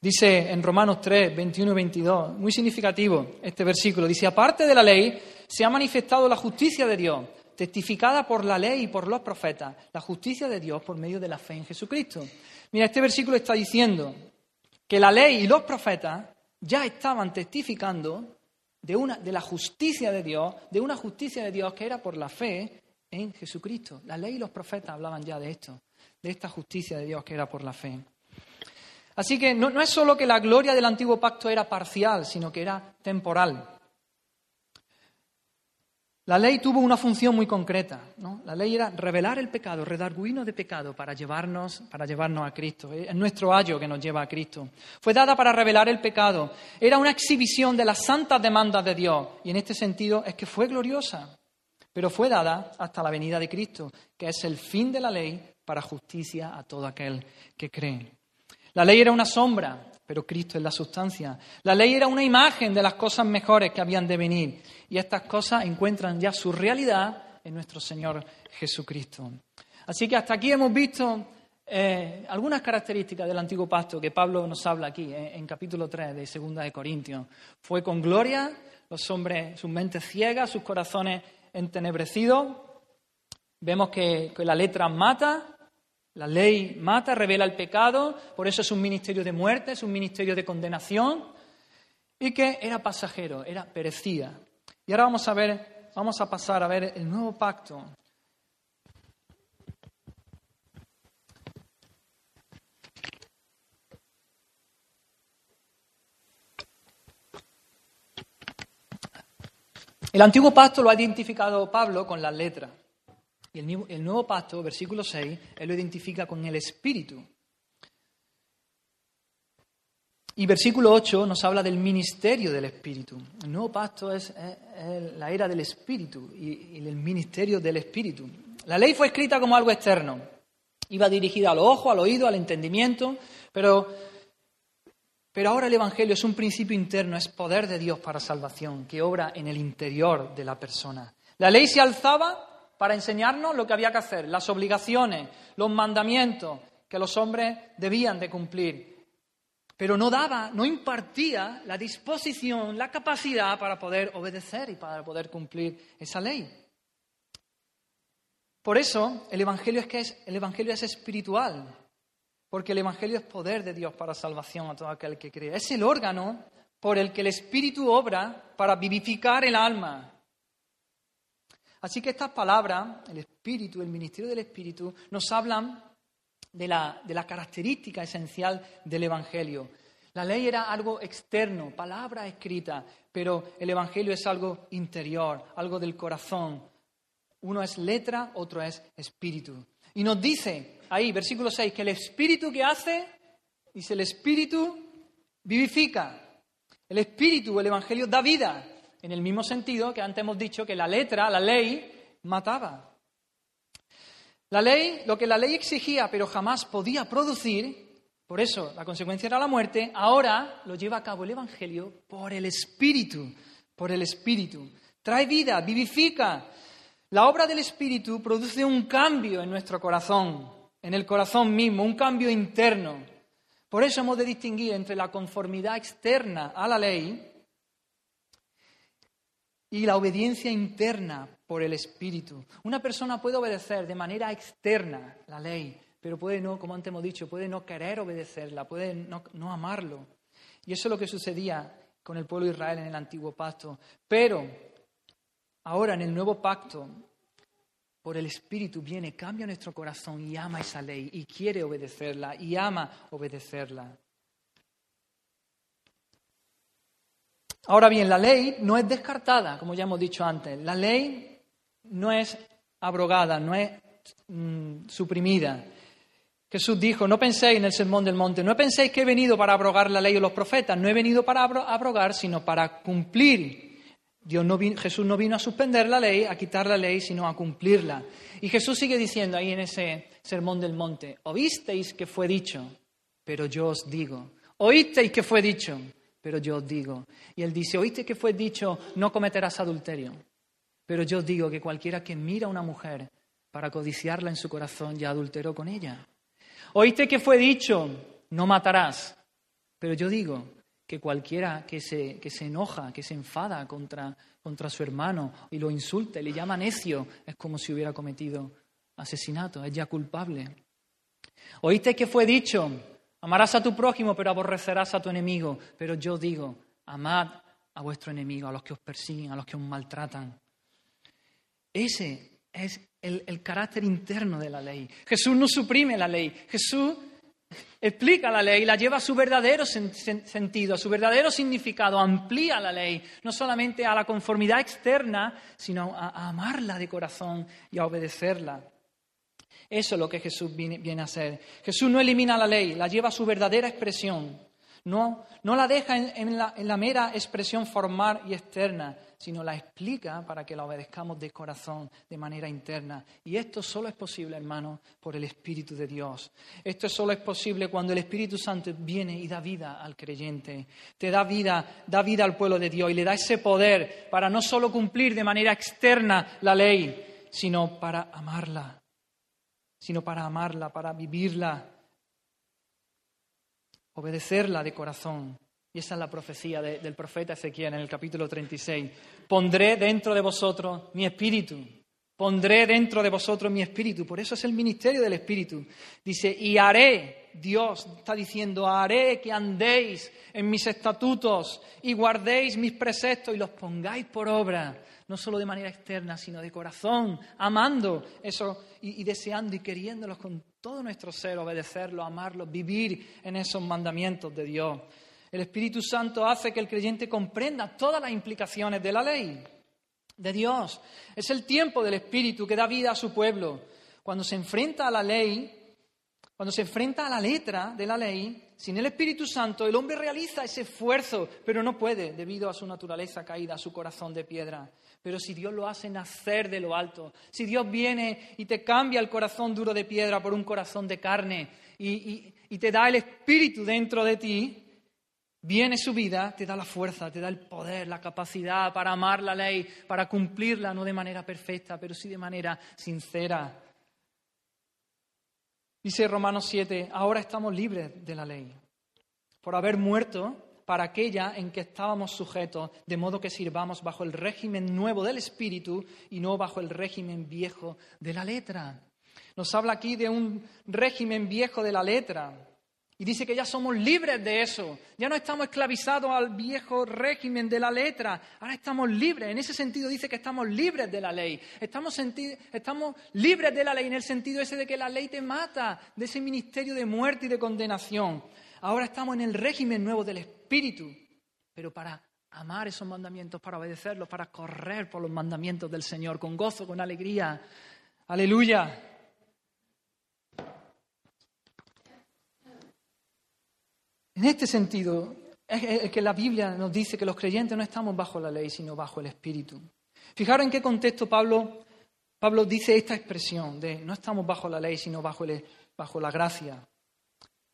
Speaker 2: Dice en Romanos 3, 21 y 22, muy significativo este versículo, dice, aparte de la ley, se ha manifestado la justicia de Dios, testificada por la ley y por los profetas, la justicia de Dios por medio de la fe en Jesucristo. Mira, este versículo está diciendo, que la ley y los profetas ya estaban testificando de, una, de la justicia de Dios, de una justicia de Dios que era por la fe en Jesucristo. La ley y los profetas hablaban ya de esto, de esta justicia de Dios que era por la fe. Así que no, no es solo que la gloria del antiguo pacto era parcial, sino que era temporal. La ley tuvo una función muy concreta. ¿no? La ley era revelar el pecado, redarguirnos de pecado para llevarnos, para llevarnos a Cristo. Es nuestro ayo que nos lleva a Cristo. Fue dada para revelar el pecado. Era una exhibición de las santas demandas de Dios. Y en este sentido es que fue gloriosa. Pero fue dada hasta la venida de Cristo, que es el fin de la ley para justicia a todo aquel que cree. La ley era una sombra, pero Cristo es la sustancia. La ley era una imagen de las cosas mejores que habían de venir y estas cosas encuentran ya su realidad en nuestro Señor Jesucristo. Así que hasta aquí hemos visto eh, algunas características del antiguo pacto que Pablo nos habla aquí eh, en capítulo 3 de Segunda de Corintios. Fue con gloria, los hombres, sus mentes ciegas, sus corazones entenebrecidos. Vemos que la letra mata, la ley mata, revela el pecado, por eso es un ministerio de muerte, es un ministerio de condenación, y que era pasajero, era perecida. Y ahora vamos a ver, vamos a pasar a ver el nuevo pacto. El antiguo pacto lo ha identificado Pablo con las letras. Y el nuevo, pacto, versículo 6, él lo identifica con el Espíritu. Y versículo 8 nos habla del ministerio del Espíritu. El nuevo pacto es, la era del Espíritu y, y, el ministerio del Espíritu. La ley fue escrita como algo externo. Iba dirigida al ojo, al oído, al entendimiento, pero, pero ahora el Evangelio es un principio interno, es poder de Dios para salvación, que obra en el interior de la persona. La ley se alzaba para enseñarnos lo que había que hacer, las obligaciones, los mandamientos que los hombres debían de cumplir. Pero no daba, no impartía la disposición, la capacidad para poder obedecer y para poder cumplir esa ley. Por eso el evangelio es que es, el evangelio es espiritual, porque el evangelio es poder de Dios para salvación a todo aquel que cree. Es el órgano por el que el espíritu obra para vivificar el alma, Así que estas palabras, el Espíritu, el ministerio del Espíritu, nos hablan de la, de la característica esencial del Evangelio. La ley era algo externo, palabra escrita, pero el Evangelio es algo interior, algo del corazón. Uno es letra, otro es espíritu. Y nos dice ahí, versículo 6, que el espíritu que hace, dice el espíritu vivifica. El espíritu, el Evangelio da vida, en el mismo sentido que antes hemos dicho que la letra, la ley, mataba. La ley, lo que la ley exigía pero jamás podía producir, por eso la consecuencia era la muerte, ahora lo lleva a cabo el Evangelio por el Espíritu, por el Espíritu. Trae vida, vivifica. La obra del Espíritu produce un cambio en nuestro corazón, en el corazón mismo, un cambio interno. Por eso hemos de distinguir entre la conformidad externa a la ley y la obediencia interna por el Espíritu. Una persona puede obedecer de manera externa la ley, pero puede no, como antes hemos dicho, puede no querer obedecerla, puede no, amarlo. Y eso es lo que sucedía con el pueblo de Israel en el antiguo pacto. Pero ahora en el nuevo pacto, por el Espíritu viene, cambia nuestro corazón y ama esa ley y quiere obedecerla y ama obedecerla. Ahora bien, la ley no es descartada, como ya hemos dicho antes. La ley no es abrogada, no es mm, suprimida. Jesús dijo, no penséis en el sermón del monte, no penséis que he venido para abrogar la ley o los profetas, no he venido para abrogar, sino para cumplir. Dios no Jesús no vino a suspender la ley, a quitar la ley, sino a cumplirla. Y Jesús sigue diciendo ahí en ese sermón del monte, oísteis que fue dicho, pero yo os digo, oísteis que fue dicho, pero yo os digo. Y él dice, oíste que fue dicho, no cometerás adulterio. Pero yo os digo que cualquiera que mira a una mujer para codiciarla en su corazón ya adulteró con ella. Oíste que fue dicho, no matarás. Pero yo digo que cualquiera que se, que se enoja, que se enfada contra, contra su hermano y lo insulta y le llama necio, es como si hubiera cometido asesinato, es ya culpable. Oíste que fue dicho, Amarás a tu prójimo, pero aborrecerás a tu enemigo. Pero yo digo, amad a vuestro enemigo, a los que os persiguen, a los que os maltratan. Ese es el, carácter interno de la ley. Jesús no suprime la ley. Jesús explica la ley, la lleva a su verdadero sentido, a su verdadero significado, amplía la ley, no solamente a la conformidad externa, sino a amarla de corazón y a obedecerla. Eso es lo que Jesús viene, a hacer. Jesús no elimina la ley, la lleva a su verdadera expresión. No, no la deja en, la, en la mera expresión formal y externa, sino la explica para que la obedezcamos de corazón, de manera interna. Y esto solo es posible, hermano, por el Espíritu de Dios. Esto solo es posible cuando el Espíritu Santo viene y da vida al creyente. Te da vida, da vida al pueblo de Dios y le da ese poder para no solo cumplir de manera externa la ley, sino para amarla sino para amarla, para vivirla, obedecerla de corazón. Y esa es la profecía del profeta Ezequiel en el capítulo 36. Pondré dentro de vosotros mi espíritu. Pondré dentro de vosotros mi espíritu. Por eso es el ministerio del espíritu. Dice, y haré, Dios está diciendo, haré que andéis en mis estatutos y guardéis mis preceptos y los pongáis por obra no solo de manera externa, sino de corazón, amando eso y, deseando y queriéndolos con todo nuestro ser, obedecerlo, amarlo, vivir en esos mandamientos de Dios. El Espíritu Santo hace que el creyente comprenda todas las implicaciones de la ley de Dios. Es el tiempo del Espíritu que da vida a su pueblo. Cuando se enfrenta a la ley, cuando se enfrenta a la letra de la ley, sin el Espíritu Santo, el hombre realiza ese esfuerzo, pero no puede debido a su naturaleza caída, a su corazón de piedra. Pero si Dios lo hace nacer de lo alto, si Dios viene y te cambia el corazón duro de piedra por un corazón de carne y, te da el Espíritu dentro de ti, viene su vida, te da la fuerza, te da el poder, la capacidad para amar la ley, para cumplirla, no de manera perfecta, pero sí de manera sincera. Dice Romanos 7, ahora estamos libres de la ley, por haber muerto para aquella en que estábamos sujetos, de modo que sirvamos bajo el régimen nuevo del Espíritu y no bajo el régimen viejo de la letra. Nos habla aquí de un régimen viejo de la letra. Y dice que ya somos libres de eso. Ya no estamos esclavizados al viejo régimen de la letra. Ahora estamos libres. En ese sentido dice que estamos libres de la ley. Estamos, estamos libres de la ley en el sentido ese de que la ley te mata, de ese ministerio de muerte y de condenación. Ahora estamos en el régimen nuevo del Espíritu. Pero para amar esos mandamientos, para obedecerlos, para correr por los mandamientos del Señor con gozo, con alegría. Aleluya. En este sentido, es que la Biblia nos dice que los creyentes no estamos bajo la ley, sino bajo el Espíritu. Fijaros en qué contexto Pablo, Pablo dice esta expresión de no estamos bajo la ley, sino bajo, bajo la gracia.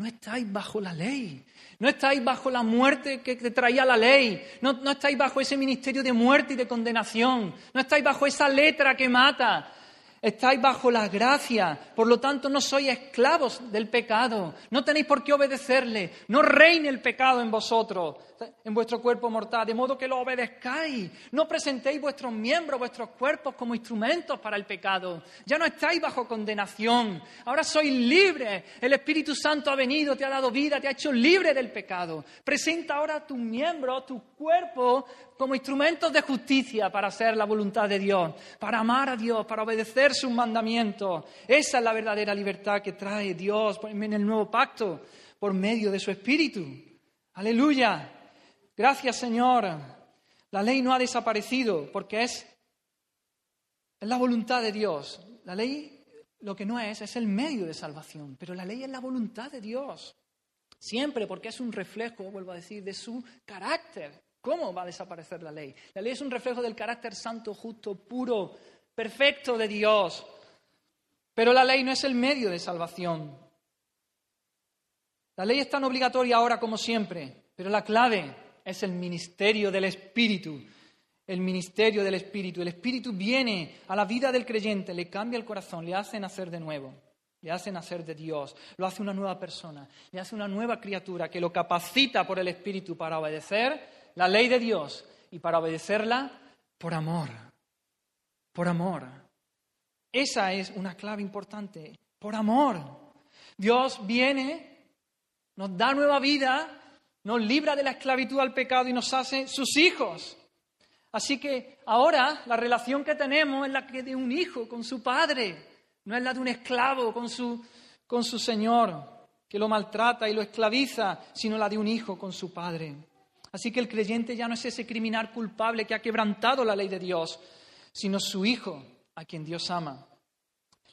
Speaker 2: no estáis bajo la ley, no estáis bajo la muerte que traía la ley, no, no estáis bajo ese ministerio de muerte y de condenación, no estáis bajo esa letra que mata, Estáis bajo la gracia, por lo tanto no sois esclavos del pecado, no tenéis por qué obedecerle, no reine el pecado en vosotros, en vuestro cuerpo mortal, de modo que lo obedezcáis, no presentéis vuestros miembros, vuestros cuerpos como instrumentos para el pecado, ya no estáis bajo condenación, ahora sois libres, el Espíritu Santo ha venido, te ha dado vida, te ha hecho libre del pecado, presenta ahora tus miembros, tu cuerpo como instrumentos de justicia para hacer la voluntad de Dios, para amar a Dios, para obedecer sus mandamientos. Esa es la verdadera libertad que trae Dios en el nuevo pacto por medio de su Espíritu. Aleluya. Gracias Señor. La ley no ha desaparecido porque es, es la voluntad de Dios. La ley lo que no es es el medio de salvación, pero la ley es la voluntad de Dios. Siempre porque es un reflejo, vuelvo a decir, de su carácter. ¿Cómo va a desaparecer la ley? La ley es un reflejo del carácter santo, justo, puro, perfecto de Dios. Pero la ley no es el medio de salvación. La ley es tan obligatoria ahora como siempre, pero la clave es el ministerio del Espíritu. El ministerio del Espíritu. El Espíritu viene a la vida del creyente, le cambia el corazón, le hace nacer de nuevo, le hace nacer de Dios, lo hace una nueva persona, le hace una nueva criatura que lo capacita por el Espíritu para obedecer la ley de Dios y para obedecerla por amor, por amor. Esa es una clave importante, por amor. Dios viene, nos da nueva vida, nos libra de la esclavitud al pecado y nos hace sus hijos. Así que ahora la relación que tenemos es la de un hijo con su padre, no es la de un esclavo con su, con su señor, que lo maltrata y lo esclaviza, sino la de un hijo con su padre. Así que el creyente ya no es ese criminal culpable que ha quebrantado la ley de Dios, sino su Hijo, a quien Dios ama.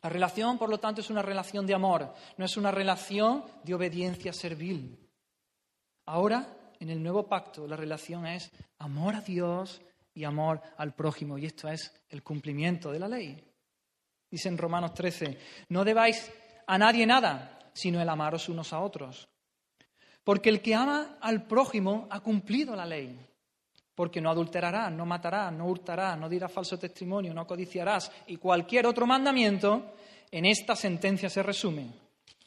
Speaker 2: La relación, por lo tanto, es una relación de amor, no es una relación de obediencia servil. Ahora, en el nuevo pacto, la relación es amor a Dios y amor al prójimo, y esto es el cumplimiento de la ley. Dice en Romanos 13, no debáis a nadie nada, sino el amaros unos a otros. Porque el que ama al prójimo ha cumplido la ley. Porque no adulterarás, no matarás, no hurtarás, no dirás falso testimonio, no codiciarás y cualquier otro mandamiento, en esta sentencia se resume.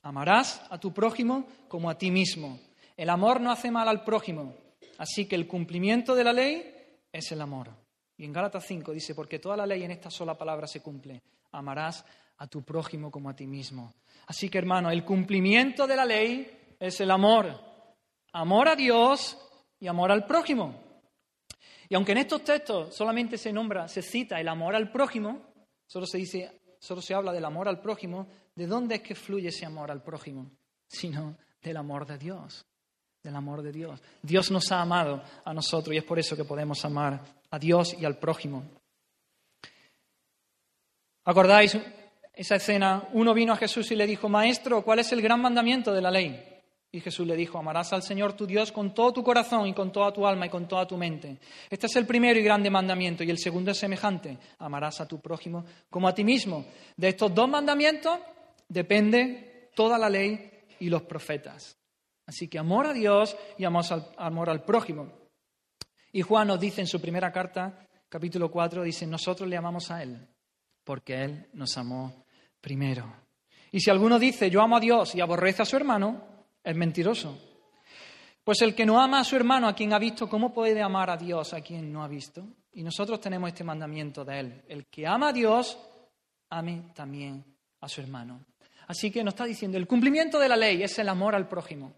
Speaker 2: Amarás a tu prójimo como a ti mismo. El amor no hace mal al prójimo. Así que el cumplimiento de la ley es el amor. Y en Gálatas 5 dice, porque toda la ley en esta sola palabra se cumple. Amarás a tu prójimo como a ti mismo. Así que hermano, el cumplimiento de la ley es el amor. Amor a Dios y amor al prójimo. Y aunque en estos textos solamente se nombra, se cita el amor al prójimo, solo se dice, solo se habla del amor al prójimo, ¿de dónde es que fluye ese amor al prójimo? Sino del amor de Dios, del amor de Dios. Dios nos ha amado a nosotros y es por eso que podemos amar a Dios y al prójimo. ¿Acordáis esa escena? Uno vino a Jesús y le dijo, Maestro, ¿cuál es el gran mandamiento de la ley? Y Jesús le dijo, amarás al Señor tu Dios con todo tu corazón y con toda tu alma y con toda tu mente. Este es el primero y grande mandamiento y el segundo es semejante, amarás a tu prójimo como a ti mismo. De estos dos mandamientos depende toda la ley y los profetas. Así que amor a Dios y amor al, amor al prójimo. Y Juan nos dice en su primera carta, capítulo 4, dice, nosotros le amamos a Él, porque Él nos amó primero. Y si alguno dice, yo amo a Dios y aborrece a su hermano, es mentiroso. Pues el que no ama a su hermano, a quien ha visto, ¿cómo puede amar a Dios a quien no ha visto? Y nosotros tenemos este mandamiento de Él. El que ama a Dios, ame también a su hermano. Así que nos está diciendo, el cumplimiento de la ley es el amor al prójimo.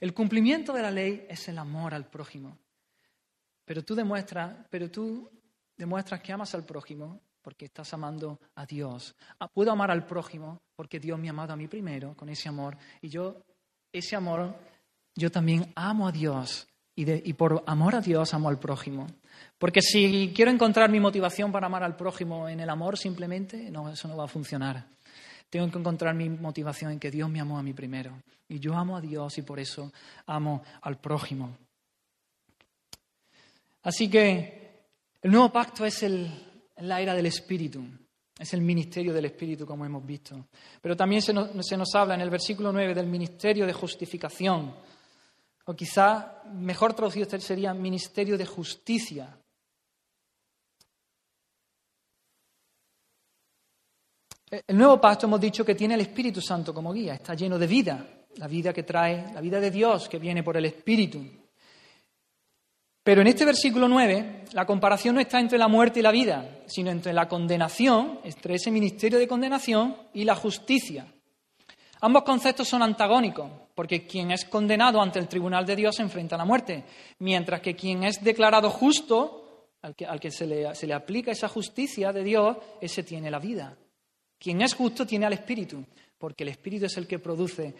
Speaker 2: El cumplimiento de la ley es el amor al prójimo. Pero tú demuestras, pero tú demuestras que amas al prójimo porque estás amando a Dios. Ah, puedo amar al prójimo porque Dios me ha amado a mí primero con ese amor y yo ese amor yo también amo a Dios y, por amor a Dios amo al prójimo. Porque si quiero encontrar mi motivación para amar al prójimo en el amor simplemente, no, eso no va a funcionar. Tengo que encontrar mi motivación en que Dios me amó a mí primero. Y yo amo a Dios y por eso amo al prójimo. Así que el nuevo pacto es el, la era del Espíritu. Es el ministerio del Espíritu, como hemos visto. Pero también se nos, habla en el versículo 9 del ministerio de justificación. O quizá mejor traducido sería ministerio de justicia. El nuevo pacto hemos dicho que tiene el Espíritu Santo como guía, está lleno de vida, la vida que trae, la vida de Dios que viene por el Espíritu. Pero en este versículo 9, la comparación no está entre la muerte y la vida, sino entre la condenación, entre ese ministerio de condenación y la justicia. Ambos conceptos son antagónicos, porque quien es condenado ante el tribunal de Dios se enfrenta a la muerte, mientras que quien es declarado justo, al que, se, le, se le aplica esa justicia de Dios, ese tiene la vida. Quien es justo tiene al Espíritu, porque el Espíritu es el que produce,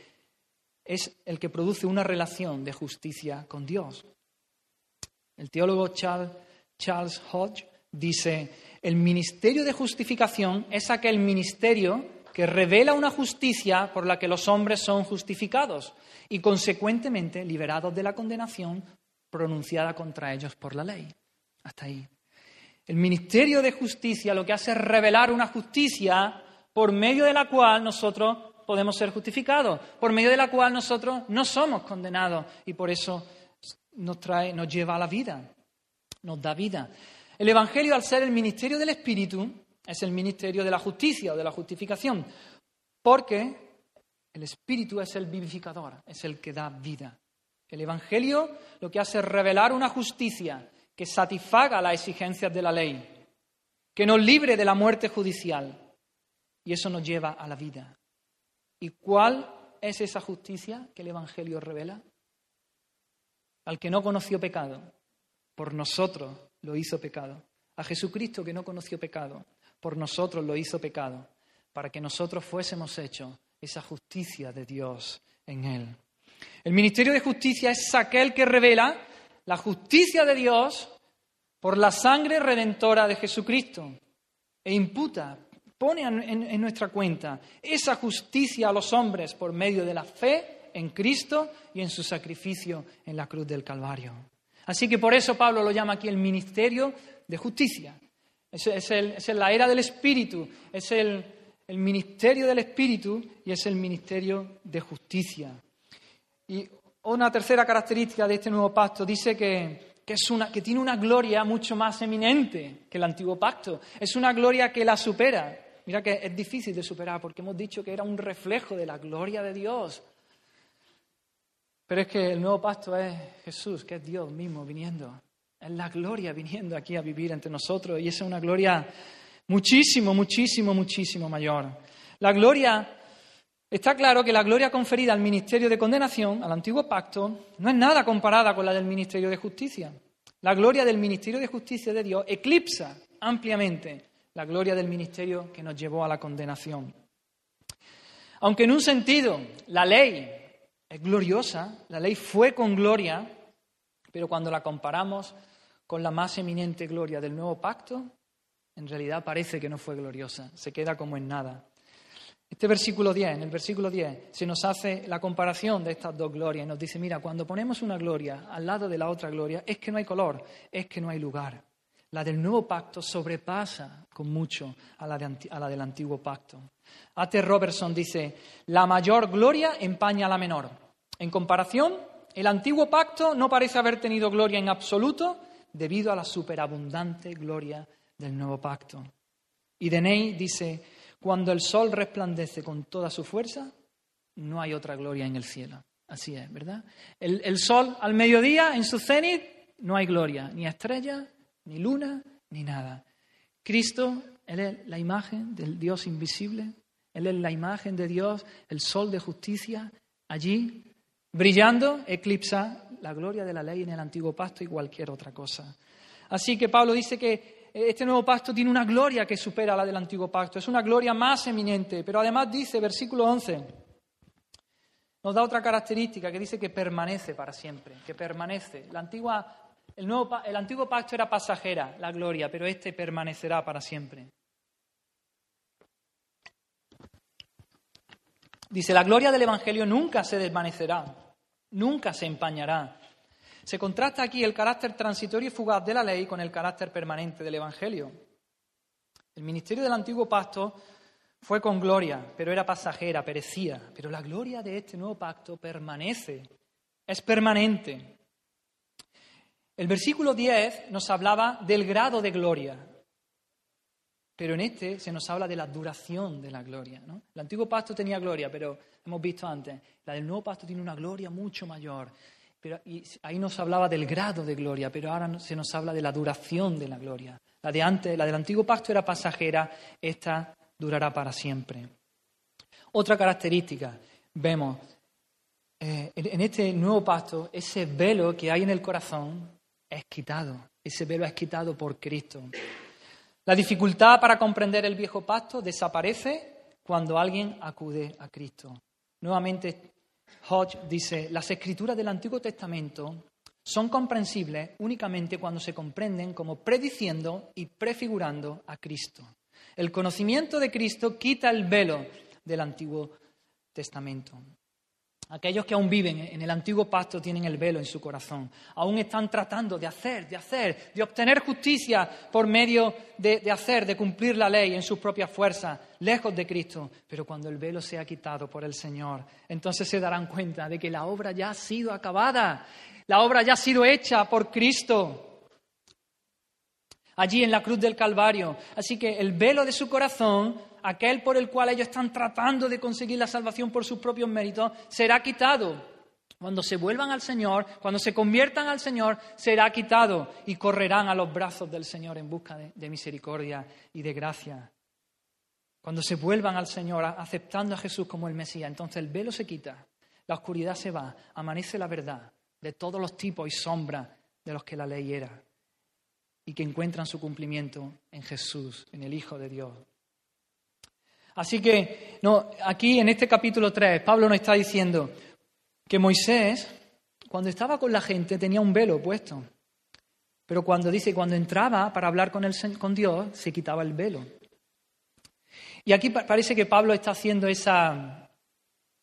Speaker 2: es el que produce una relación de justicia con Dios. El teólogo Charles, Hodge dice, el ministerio de justificación es aquel ministerio que revela una justicia por la que los hombres son justificados y consecuentemente liberados de la condenación pronunciada contra ellos por la ley. Hasta ahí. El ministerio de justicia lo que hace es revelar una justicia por medio de la cual nosotros podemos ser justificados, por medio de la cual nosotros no somos condenados y por eso nos trae, nos lleva a la vida, nos da vida. El Evangelio, al ser el ministerio del Espíritu, es el ministerio de la justicia o de la justificación, porque el Espíritu es el vivificador, es el que da vida. El Evangelio lo que hace es revelar una justicia que satisfaga las exigencias de la ley, que nos libre de la muerte judicial, y eso nos lleva a la vida. ¿Y cuál es esa justicia que el Evangelio revela? Al que no conoció pecado, por nosotros lo hizo pecado. A Jesucristo que no conoció pecado, por nosotros lo hizo pecado, para que nosotros fuésemos hechos esa justicia de Dios en Él. El ministerio de justicia es aquel que revela la justicia de Dios por la sangre redentora de Jesucristo e imputa pone en, nuestra cuenta esa justicia a los hombres por medio de la fe en Cristo y en su sacrificio en la cruz del Calvario. Así que por eso Pablo lo llama aquí el ministerio de justicia. Es, la era del Espíritu, es el, ministerio del Espíritu y es el ministerio de justicia. Y una tercera característica de este nuevo pacto dice que, es una, que tiene una gloria mucho más eminente que el antiguo pacto. Es una gloria que la supera. Mira que es difícil de superar porque hemos dicho que era un reflejo de la gloria de Dios. Pero es que el nuevo pacto es Jesús, que es Dios mismo viniendo. Es la gloria viniendo aquí a vivir entre nosotros y esa es una gloria muchísimo, muchísimo, muchísimo mayor. La gloria, está claro que la gloria conferida al ministerio de condenación, al antiguo pacto, no es nada comparada con la del ministerio de justicia. La gloria del ministerio de justicia de Dios eclipsa ampliamente la gloria del ministerio que nos llevó a la condenación. Aunque en un sentido la ley es gloriosa, la ley fue con gloria, pero cuando la comparamos con la más eminente gloria del nuevo pacto, en realidad parece que no fue gloriosa, se queda como en nada. Este versículo 10, en el versículo 10, se nos hace la comparación de estas dos glorias y nos dice, mira, cuando ponemos una gloria al lado de la otra gloria, es que no hay color, es que no hay lugar. La del nuevo pacto sobrepasa con mucho a la, del antiguo pacto. A.T. Robertson dice, la mayor gloria empaña a la menor. En comparación, el antiguo pacto no parece haber tenido gloria en absoluto debido a la superabundante gloria del nuevo pacto. Y Deney dice, cuando el sol resplandece con toda su fuerza, no hay otra gloria en el cielo. Así es, ¿verdad? El, el sol al mediodía, en su cenit, no hay gloria, ni estrella, ni luna, ni nada. Cristo, Él es la imagen del Dios invisible, Él es la imagen de Dios, el sol de justicia, allí, brillando, eclipsa la gloria de la ley en el antiguo pacto y cualquier otra cosa. Así que Pablo dice que este nuevo pacto tiene una gloria que supera la del antiguo pacto, es una gloria más eminente, pero además dice, versículo 11, nos da otra característica que dice que permanece para siempre, que permanece. El, el antiguo pacto era pasajera, la gloria, pero este permanecerá para siempre. Dice, la gloria del Evangelio nunca se desvanecerá, nunca se empañará. Se contrasta aquí el carácter transitorio y fugaz de la ley con el carácter permanente del Evangelio. El ministerio del antiguo pacto fue con gloria, pero era pasajera, perecía. Pero la gloria de este nuevo pacto permanece, es permanente. El versículo 10 nos hablaba del grado de gloria, pero en este se nos habla de la duración de la gloria. El antiguo pacto tenía gloria, pero hemos visto antes, la del nuevo pacto tiene una gloria mucho mayor. Pero, ahí nos hablaba del grado de gloria, pero ahora se nos habla de la duración de la gloria. La, de antes, la del antiguo pacto era pasajera, esta durará para siempre. Otra característica, vemos eh, en este nuevo pacto, ese velo que hay en el corazón es quitado, ese velo es quitado por Cristo. La dificultad para comprender el viejo pacto desaparece cuando alguien acude a Cristo. Nuevamente, Hodge dice, las escrituras del Antiguo Testamento son comprensibles únicamente cuando se comprenden como prediciendo y prefigurando a Cristo. El conocimiento de Cristo quita el velo del Antiguo Testamento. Aquellos que aún viven en el antiguo pacto tienen el velo en su corazón. Aún están tratando de hacer, de hacer, de obtener justicia por medio de, hacer, de cumplir la ley en sus propias fuerzas, lejos de Cristo. Pero cuando el velo sea quitado por el Señor, entonces se darán cuenta de que la obra ya ha sido acabada. La obra ya ha sido hecha por Cristo allí en la cruz del Calvario. Así que el velo de su corazón aquel por el cual ellos están tratando de conseguir la salvación por sus propios méritos, será quitado. Cuando se vuelvan al Señor, cuando se conviertan al Señor, será quitado y correrán a los brazos del Señor en busca de, misericordia y de gracia. Cuando se vuelvan al Señor aceptando a Jesús como el Mesías, entonces el velo se quita, la oscuridad se va, amanece la verdad de todos los tipos y sombras de los que la ley era y que encuentran su cumplimiento en Jesús, en el Hijo de Dios. Así que no, aquí en este capítulo 3, Pablo nos está diciendo que Moisés, cuando estaba con la gente, tenía un velo puesto. Pero cuando dice, cuando entraba para hablar con, con Dios, se quitaba el velo. Y aquí parece que Pablo está haciendo esa,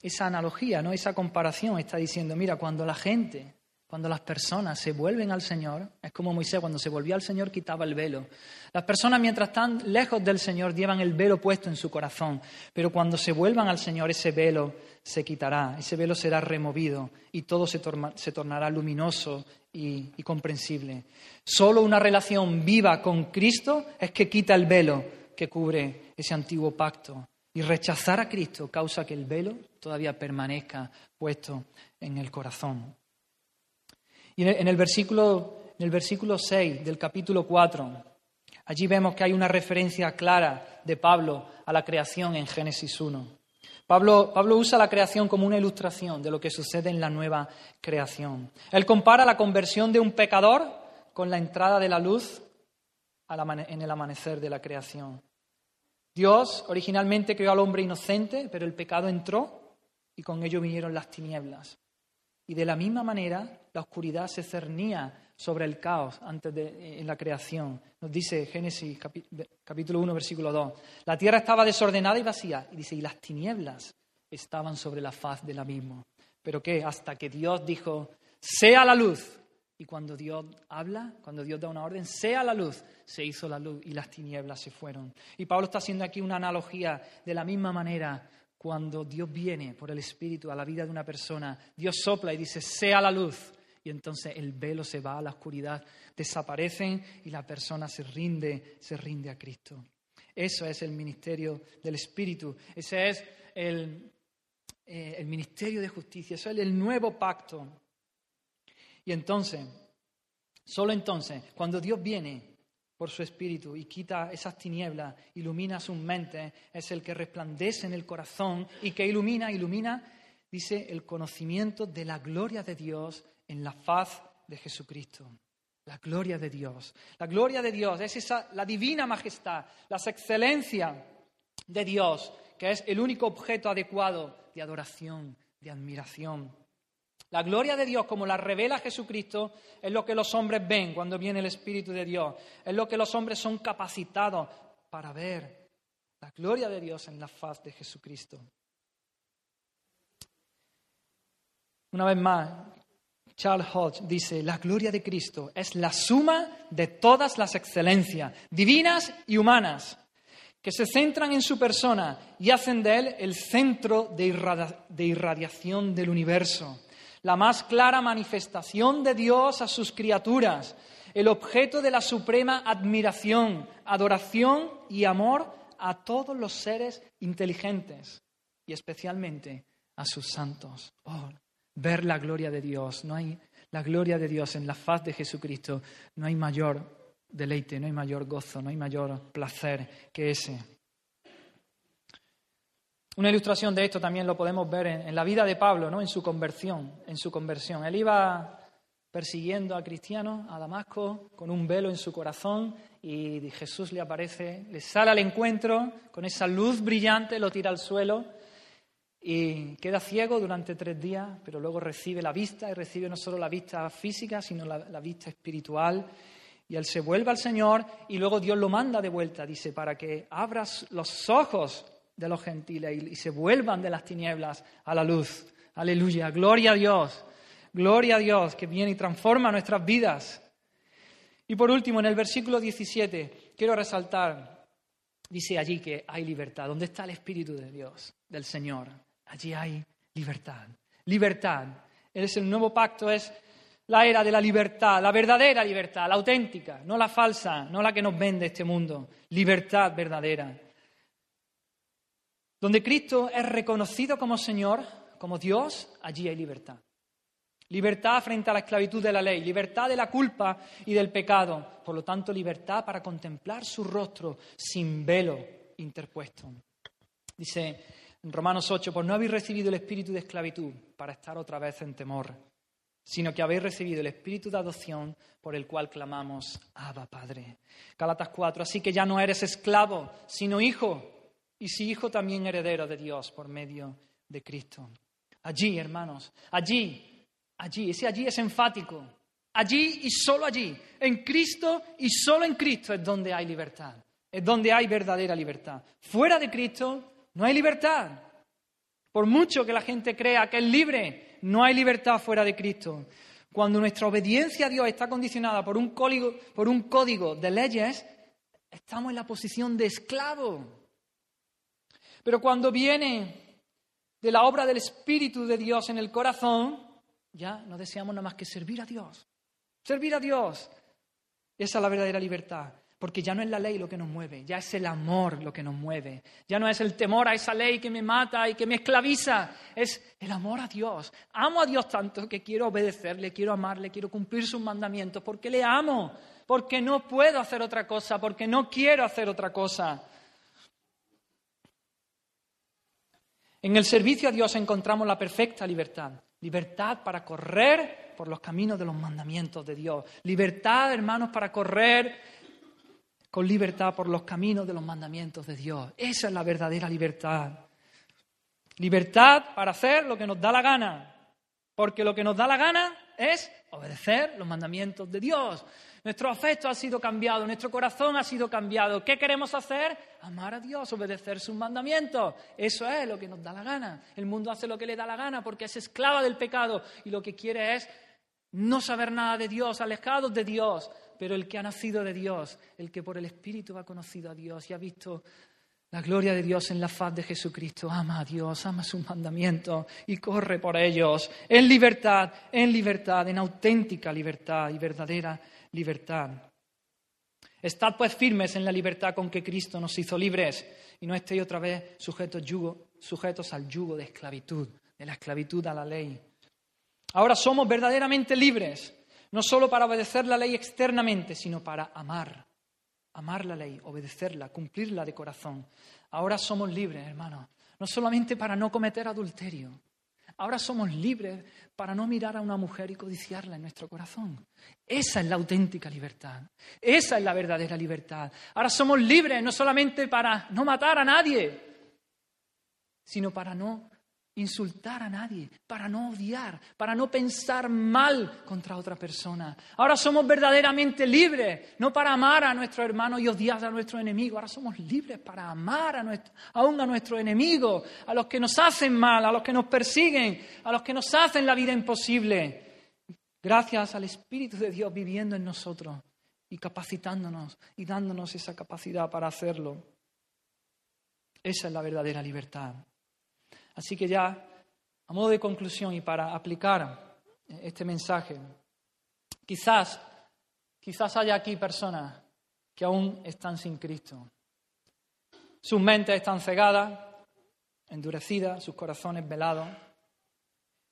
Speaker 2: esa analogía, ¿no? esa comparación. Está diciendo, mira, cuando la gente cuando las personas se vuelven al Señor, es como Moisés cuando se volvía al Señor quitaba el velo. Las personas mientras están lejos del Señor llevan el velo puesto en su corazón, pero cuando se vuelvan al Señor ese velo se quitará, ese velo será removido y todo se, tornará luminoso y comprensible. Solo una relación viva con Cristo es que quita el velo que cubre ese antiguo pacto. Y rechazar a Cristo causa que el velo todavía permanezca puesto en el corazón. Y en el versículo, en el versículo 6 del capítulo 4, allí vemos que hay una referencia clara de Pablo a la creación en Génesis 1. Pablo, Pablo, usa la creación como una ilustración de lo que sucede en la nueva creación. Él compara la conversión de un pecador con la entrada de la luz en el amanecer de la creación. Dios originalmente creó al hombre inocente, pero el pecado entró y con ello vinieron las tinieblas. Y de la misma manera, la oscuridad se cernía sobre el caos antes de en la creación. Nos dice Génesis capítulo 1, versículo 2. La tierra estaba desordenada y vacía. Y dice, y las tinieblas estaban sobre la faz del abismo. ¿Pero qué? Hasta que Dios dijo, sea la luz. Y cuando Dios habla, cuando Dios da una orden, sea la luz, se hizo la luz y las tinieblas se fueron. Y Pablo está haciendo aquí una analogía de la misma manera cuando Dios viene por el Espíritu a la vida de una persona, Dios sopla y dice, sea la luz. Y entonces el velo se va la oscuridad, desaparecen y la persona se rinde, se rinde a Cristo. Eso es el ministerio del Espíritu, ese es el, eh, el ministerio de justicia, eso es el nuevo pacto. Y entonces, solo entonces, cuando Dios viene por su espíritu y quita esas tinieblas, ilumina sus mentes, es el que resplandece en el corazón y que ilumina, ilumina, dice, el conocimiento de la gloria de Dios en la faz de Jesucristo. La gloria de Dios. La gloria de Dios es esa, la divina majestad, las excelencias de Dios, que es el único objeto adecuado de adoración, de admiración. La gloria de Dios, como la revela Jesucristo, es lo que los hombres ven cuando viene el Espíritu de Dios. Es lo que los hombres son capacitados para ver. La gloria de Dios en la faz de Jesucristo. Una vez más, Charles Hodge dice, la gloria de Cristo es la suma de todas las excelencias, divinas y humanas, que se centran en su persona y hacen de él el centro de, irradiación del universo la más clara manifestación de Dios a sus criaturas, el objeto de la suprema admiración, adoración y amor a todos los seres inteligentes y especialmente a sus santos. Oh, ver la gloria de Dios, no hay la gloria de Dios en la faz de Jesucristo, no hay mayor deleite, no hay mayor gozo, no hay mayor placer que ese. Una ilustración de esto también lo podemos ver en, la vida de Pablo, ¿no? en su conversión, en su conversión. Él iba persiguiendo a cristianos a Damasco con un velo en su corazón y Jesús le aparece, le sale al encuentro con esa luz brillante, lo tira al suelo y queda ciego durante tres días, pero luego recibe la vista y recibe no solo la vista física, sino la, vista espiritual. Y él se vuelve al Señor y luego Dios lo manda de vuelta, dice, para que abras los ojos de los gentiles y, se vuelvan de las tinieblas a la luz. Aleluya, gloria a Dios, gloria a Dios que viene y transforma nuestras vidas. Y por último, en el versículo 17, quiero resaltar, dice allí que hay libertad. ¿Dónde está el Espíritu de Dios, del Señor? Allí hay libertad. Libertad. Es el nuevo pacto, es la era de la libertad, la verdadera libertad, la auténtica, no la falsa, no la que nos vende este mundo. Libertad verdadera. Donde Cristo es reconocido como Señor, como Dios, allí hay libertad. Libertad frente a la esclavitud de la ley, libertad de la culpa y del pecado, por lo tanto libertad para contemplar su rostro sin velo interpuesto. Dice en Romanos 8, pues no habéis recibido el espíritu de esclavitud para estar otra vez en temor, sino que habéis recibido el espíritu de adopción por el cual clamamos, Abba Padre. Galatas 4, así que ya no eres esclavo, sino hijo y si hijo también heredero de Dios por medio de Cristo. Allí, hermanos, allí, allí, ese allí es enfático. Allí y solo allí, en Cristo y solo en Cristo es donde hay libertad, es donde hay verdadera libertad. Fuera de Cristo no hay libertad. Por mucho que la gente crea que es libre, no hay libertad fuera de Cristo. Cuando nuestra obediencia a Dios está condicionada por un código, por un código de leyes, estamos en la posición de esclavo. Pero cuando viene de la obra del Espíritu de Dios en el corazón, ya no deseamos nada más que servir a Dios. Servir a Dios. Esa es la verdadera libertad. Porque ya no es la ley lo que nos mueve, ya es el amor lo que nos mueve. Ya no es el temor a esa ley que me mata y que me esclaviza, es el amor a Dios. Amo a Dios tanto que quiero obedecerle, quiero amarle, quiero cumplir sus mandamientos, porque le amo, porque no puedo hacer otra cosa, porque no quiero hacer otra cosa. En el servicio a Dios encontramos la perfecta libertad. Libertad para correr por los caminos de los mandamientos de Dios. Libertad, hermanos, para correr con libertad por los caminos de los mandamientos de Dios. Esa es la verdadera libertad. Libertad para hacer lo que nos da la gana. Porque lo que nos da la gana es obedecer los mandamientos de Dios. Nuestro afecto ha sido cambiado, nuestro corazón ha sido cambiado. ¿Qué queremos hacer? Amar a Dios, obedecer sus mandamientos. Eso es lo que nos da la gana. El mundo hace lo que le da la gana porque es esclava del pecado y lo que quiere es no saber nada de Dios, alejados de Dios. Pero el que ha nacido de Dios, el que por el Espíritu ha conocido a Dios y ha visto La gloria de Dios en la faz de Jesucristo. Ama a Dios, ama sus mandamientos y corre por ellos en libertad, en libertad, en auténtica libertad y verdadera libertad. Estad pues firmes en la libertad con que Cristo nos hizo libres y no estéis otra vez sujetos, sujetos al yugo de esclavitud, de la esclavitud a la ley. Ahora somos verdaderamente libres, no solo para obedecer la ley externamente, sino para amar amar la ley, obedecerla, cumplirla de corazón. Ahora somos libres, hermanos, no solamente para no cometer adulterio, ahora somos libres para no mirar a una mujer y codiciarla en nuestro corazón. Esa es la auténtica libertad, esa es la verdadera libertad. Ahora somos libres no solamente para no matar a nadie, sino para no insultar a nadie, para no odiar, para no pensar mal contra otra persona. Ahora somos verdaderamente libres, no para amar a nuestro hermano y odiar a nuestro enemigo, ahora somos libres para amar a nuestro, aún a nuestro enemigo, a los que nos hacen mal, a los que nos persiguen, a los que nos hacen la vida imposible. Gracias al Espíritu de Dios viviendo en nosotros y capacitándonos y dándonos esa capacidad para hacerlo. Esa es la verdadera libertad. Así que ya, a modo de conclusión y para aplicar este mensaje, quizás, quizás haya aquí personas que aún están sin Cristo. Sus mentes están cegadas, endurecidas, sus corazones velados.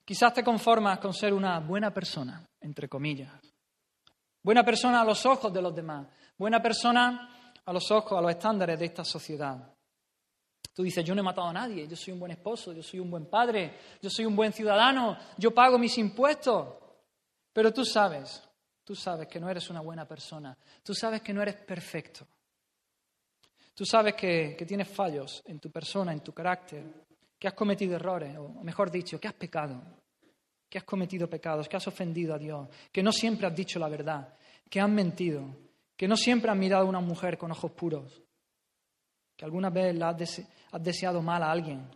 Speaker 2: Quizás te conformas con ser una buena persona, entre comillas. Buena persona a los ojos de los demás. Buena persona a los ojos, a los estándares de esta sociedad. Tú dices, yo no he matado a nadie, yo soy un buen esposo, yo soy un buen padre, yo soy un buen ciudadano, yo pago mis impuestos. Pero tú sabes, tú sabes que no eres una buena persona, tú sabes que no eres perfecto. Tú sabes que, tienes fallos en tu persona, en tu carácter, que has cometido errores, o mejor dicho, que has pecado, que has cometido pecados, que has ofendido a Dios, que no siempre has dicho la verdad, que has mentido, que no siempre has mirado a una mujer con ojos puros, que alguna vez la has, has deseado mal a alguien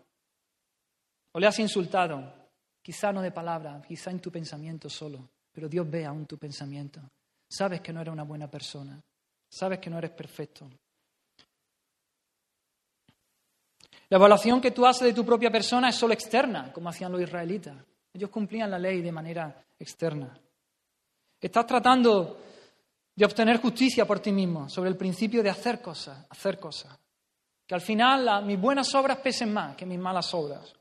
Speaker 2: o le has insultado, quizá no de palabra, quizá en tu pensamiento solo, pero Dios ve aún tu pensamiento. Sabes que no eres una buena persona, sabes que no eres perfecto. La evaluación que tú haces de tu propia persona es solo externa, como hacían los israelitas. Ellos cumplían la ley de manera externa. Estás tratando de obtener justicia por ti mismo sobre el principio de hacer cosas, hacer cosas. Que al final mis buenas obras pesen más que mis malas obras.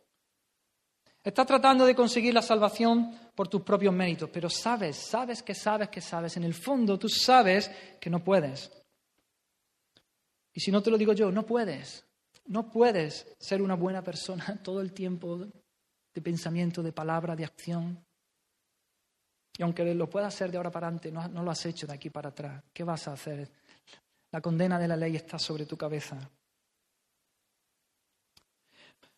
Speaker 2: Estás tratando de conseguir la salvación por tus propios méritos, pero sabes, sabes que sabes que sabes. En el fondo tú sabes que no puedes. Y si no te lo digo yo, no puedes. No puedes ser una buena persona [LAUGHS] todo el tiempo de pensamiento, de palabra, de acción. Y aunque lo puedas hacer de ahora para adelante, no, no lo has hecho de aquí para atrás. ¿Qué vas a hacer? La condena de la ley está sobre tu cabeza.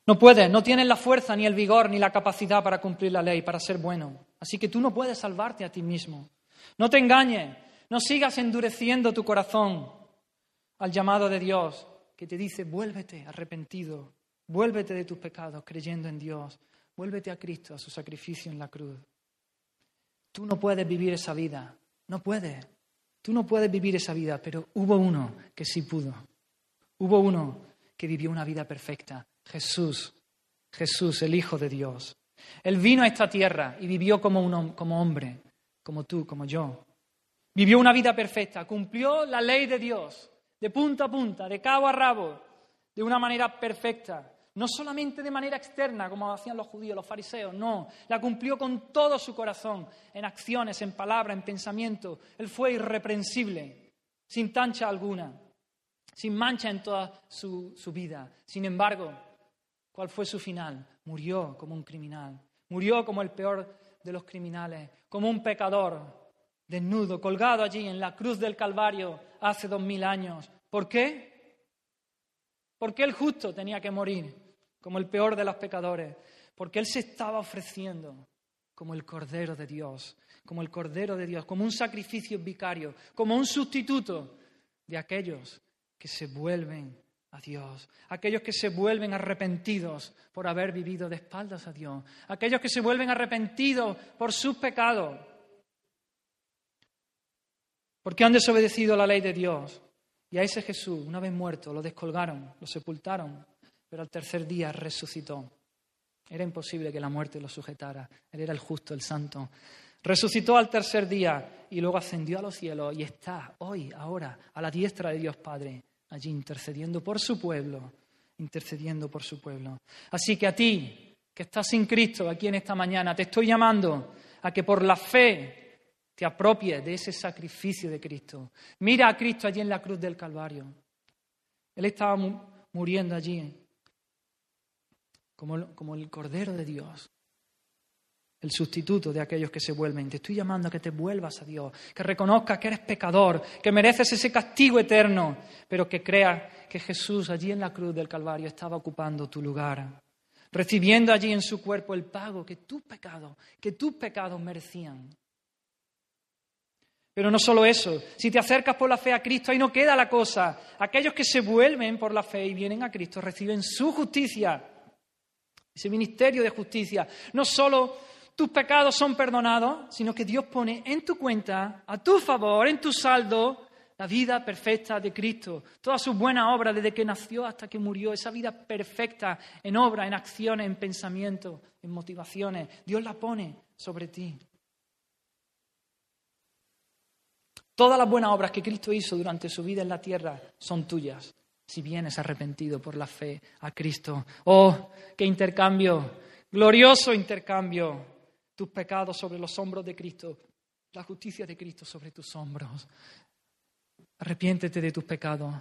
Speaker 2: No puedes, no tienes la fuerza, ni el vigor, ni la capacidad para cumplir la ley, para ser bueno. Así que tú no puedes salvarte a ti mismo. No te engañes, no sigas endureciendo tu corazón al llamado de Dios que te dice, vuélvete arrepentido, vuélvete de tus pecados creyendo en Dios, vuélvete a Cristo, a su sacrificio en la cruz. Tú no puedes vivir esa vida, no puedes. Tú no puedes vivir esa vida, pero hubo uno que sí pudo. Hubo uno que vivió una vida perfecta Jesús, Jesús, el Hijo de Dios. Él vino a esta tierra y vivió como, un, como hombre, como tú, como yo. Vivió una vida perfecta, cumplió la ley de Dios, de punta a punta, de cabo a rabo, de una manera perfecta. No solamente de manera externa, como hacían los judíos, los fariseos, no. La cumplió con todo su corazón, en acciones, en palabras, en pensamiento. Él fue irreprensible, sin tancha alguna, sin mancha en toda su, su vida. Sin embargo, ¿Cuál fue su final? Murió como un criminal. Murió como el peor de los criminales, como un pecador, desnudo, colgado allí en la cruz del Calvario hace dos mil años. ¿Por qué? ¿Por qué el justo tenía que morir como el peor de los pecadores? Porque él se estaba ofreciendo como el Cordero de Dios, como el Cordero de Dios, como un sacrificio vicario, como un sustituto de aquellos que se vuelven a Dios, aquellos que se vuelven arrepentidos por haber vivido de espaldas a Dios, aquellos que se vuelven arrepentidos por sus pecados, porque han desobedecido la ley de Dios Y a ese Jesús, una vez muerto, lo descolgaron, lo sepultaron, pero al tercer día resucitó. Era imposible que la muerte lo sujetara. Él era el justo, el santo. Resucitó al tercer día y luego ascendió a los cielos y está hoy, ahora, a la diestra de Dios Padre, allí intercediendo por su pueblo, intercediendo por su pueblo. Así que a ti, que estás sin Cristo aquí en esta mañana, te estoy llamando a que por la fe te apropies de ese sacrificio de Cristo. Mira a Cristo allí en la cruz del Calvario. Él estaba muriendo allí como, como el Cordero de Dios, el sustituto de aquellos que se vuelven. Te estoy llamando a que te vuelvas a Dios, que reconozcas que eres pecador, que mereces ese castigo eterno, pero que creas que Jesús allí en la cruz del Calvario estaba ocupando tu lugar, recibiendo allí en su cuerpo el pago que tus pecados, que tus pecados merecían. Pero no solo eso, si te acercas por la fe a Cristo, ahí no queda la cosa. Aquellos que se vuelven por la fe y vienen a Cristo reciben su justicia, ese ministerio de justicia. No solo tus pecados son perdonados, sino que Dios pone en tu cuenta, a tu favor, en tu saldo, la vida perfecta de Cristo. Toda su buena obra desde que nació hasta que murió, esa vida perfecta en obra, en acciones, en pensamiento, en motivaciones, Dios la pone sobre ti. Todas las buenas obras que Cristo hizo durante su vida en la tierra son tuyas, si vienes arrepentido por la fe a Cristo. Oh, qué intercambio, glorioso intercambio. Tus pecados sobre los hombros de Cristo, la justicia de Cristo sobre tus hombros. Arrepiéntete de tus pecados,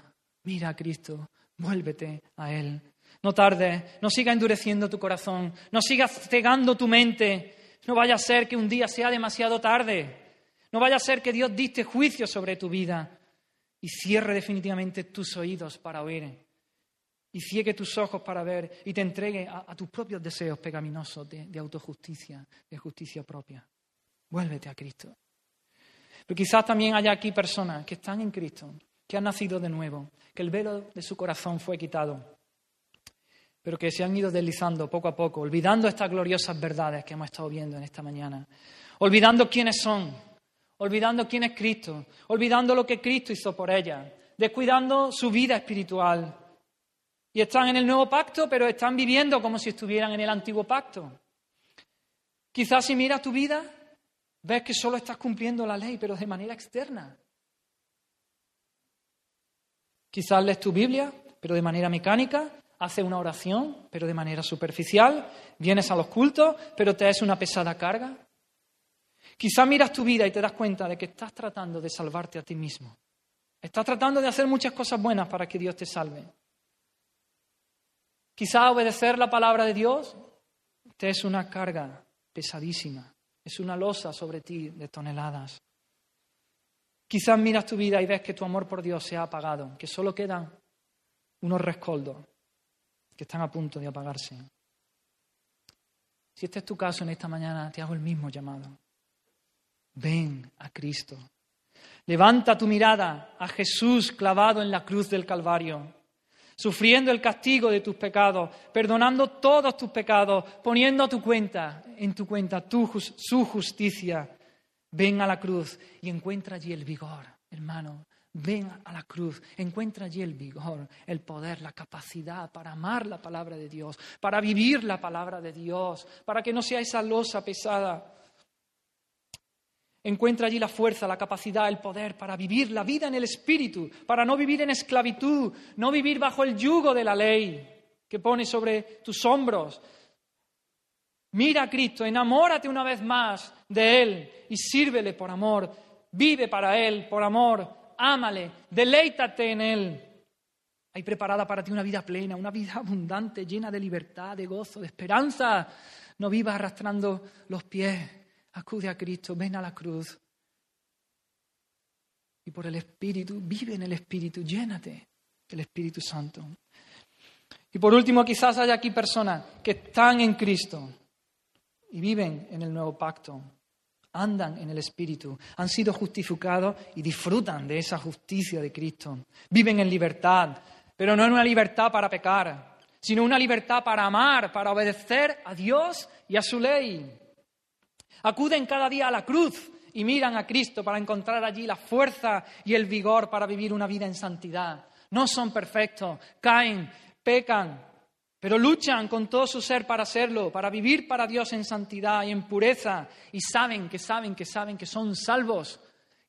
Speaker 2: mira a Cristo, vuélvete a Él. No tardes, no siga endureciendo tu corazón, no sigas cegando tu mente. No vaya a ser que un día sea demasiado tarde. No vaya a ser que Dios diste juicio sobre tu vida y cierre definitivamente tus oídos para oír y ciegue tus ojos para ver y te entregue a, tus propios deseos pecaminosos de, de, autojusticia, de justicia propia. Vuélvete a Cristo. Pero quizás también haya aquí personas que están en Cristo, que han nacido de nuevo, que el velo de su corazón fue quitado, pero que se han ido deslizando poco a poco, olvidando estas gloriosas verdades que hemos estado viendo en esta mañana, olvidando quiénes son, olvidando quién es Cristo, olvidando lo que Cristo hizo por ella, descuidando su vida espiritual. Y están en el nuevo pacto, pero están viviendo como si estuvieran en el antiguo pacto. Quizás si miras tu vida, ves que solo estás cumpliendo la ley, pero de manera externa. Quizás lees tu Biblia, pero de manera mecánica, haces una oración, pero de manera superficial, vienes a los cultos, pero te es una pesada carga. Quizá miras tu vida y te das cuenta de que estás tratando de salvarte a ti mismo. Estás tratando de hacer muchas cosas buenas para que Dios te salve. Quizá obedecer la palabra de Dios te es una carga pesadísima, es una losa sobre ti de toneladas. Quizás miras tu vida y ves que tu amor por Dios se ha apagado, que solo quedan unos rescoldos que están a punto de apagarse. Si este es tu caso en esta mañana, te hago el mismo llamado. Ven a Cristo. Levanta tu mirada a Jesús clavado en la cruz del Calvario, sufriendo el castigo de tus pecados, perdonando todos tus pecados, poniendo tu cuenta, en tu cuenta, su justicia. Ven a la cruz y encuentra allí el vigor, hermano. Ven a la cruz, encuentra allí el vigor, el poder, la capacidad para amar la palabra de Dios, para vivir la palabra de Dios, para que no sea esa losa pesada Encuentra allí la fuerza, la capacidad, el poder para vivir la vida en el Espíritu, para no vivir en esclavitud, no vivir bajo el yugo de la ley que pone sobre tus hombros. Mira a Cristo, enamórate una vez más de Él y sírvele por amor. Vive para Él por amor, ámale, deleítate en Él. Hay preparada para ti una vida plena, una vida [LAUGHS] abundante, llena de libertad, de gozo, de esperanza. No vivas arrastrando los pies acude a Cristo, ven a la cruz. Y por el Espíritu, vive en el Espíritu, llénate del Espíritu Santo. Y por último, quizás haya aquí personas que están en Cristo y viven en el nuevo pacto, andan en el Espíritu, han sido justificados y disfrutan de esa justicia de Cristo. Viven en libertad, pero no en una libertad para pecar, sino una libertad para amar, para obedecer a Dios y a su ley. Acuden cada día a la cruz y miran a Cristo para encontrar allí la fuerza y el vigor para vivir una vida en santidad. No son perfectos, caen, pecan, pero luchan con todo su ser para hacerlo, para vivir para Dios en santidad y en pureza, y saben que saben que saben que son salvos,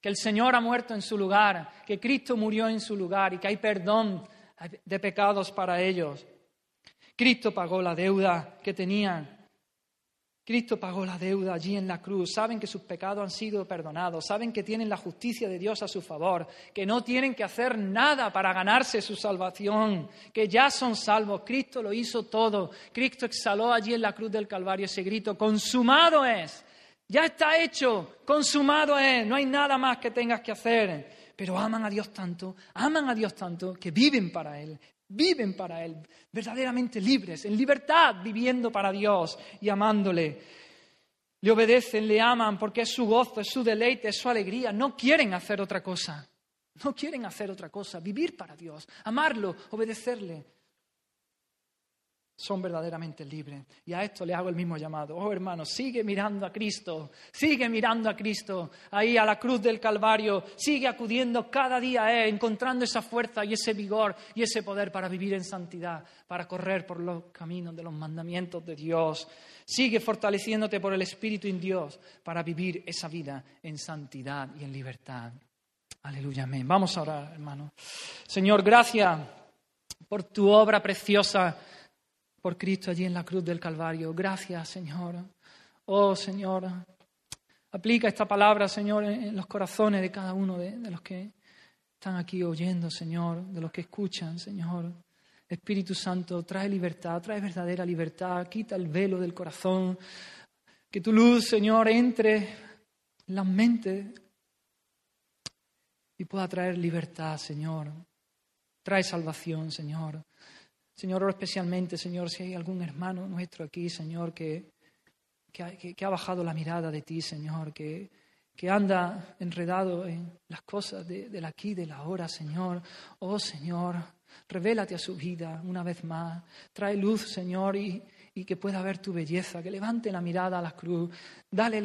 Speaker 2: que el Señor ha muerto en su lugar, que Cristo murió en su lugar y que hay perdón de pecados para ellos. Cristo pagó la deuda que tenían Cristo pagó la deuda allí en la cruz. Saben que sus pecados han sido perdonados. Saben que tienen la justicia de Dios a su favor. Que no tienen que hacer nada para ganarse su salvación. Que ya son salvos. Cristo lo hizo todo. Cristo exhaló allí en la cruz del Calvario ese grito. Consumado es. Ya está hecho. Consumado es. No hay nada más que tengas que hacer. Pero aman a Dios tanto. Aman a Dios tanto que viven para Él viven para Él, verdaderamente libres, en libertad, viviendo para Dios y amándole. Le obedecen, le aman porque es su gozo, es su deleite, es su alegría. No quieren hacer otra cosa. No quieren hacer otra cosa. Vivir para Dios, amarlo, obedecerle son verdaderamente libres. Y a esto le hago el mismo llamado. Oh hermano, sigue mirando a Cristo, sigue mirando a Cristo, ahí a la cruz del Calvario, sigue acudiendo cada día a Él, encontrando esa fuerza y ese vigor y ese poder para vivir en santidad, para correr por los caminos de los mandamientos de Dios. Sigue fortaleciéndote por el Espíritu en Dios para vivir esa vida en santidad y en libertad. Aleluya, amén. Vamos a orar, hermano. Señor, gracias por tu obra preciosa por Cristo allí en la cruz del Calvario. Gracias, Señor. Oh, Señor, aplica esta palabra, Señor, en los corazones de cada uno de, los que están aquí oyendo, Señor, de los que escuchan, Señor. Espíritu Santo, trae libertad, trae verdadera libertad, quita el velo del corazón, que tu luz, Señor, entre en las mentes y pueda traer libertad, Señor. Trae salvación, Señor. Señor, especialmente, Señor, si hay algún hermano nuestro aquí, Señor, que, que, ha bajado la mirada de ti, Señor, que, que anda enredado en las cosas de, del aquí, de la ahora, Señor. Oh, Señor, revélate a su vida una vez más. Trae luz, Señor, y, y que pueda ver tu belleza, que levante la mirada a la cruz. Dale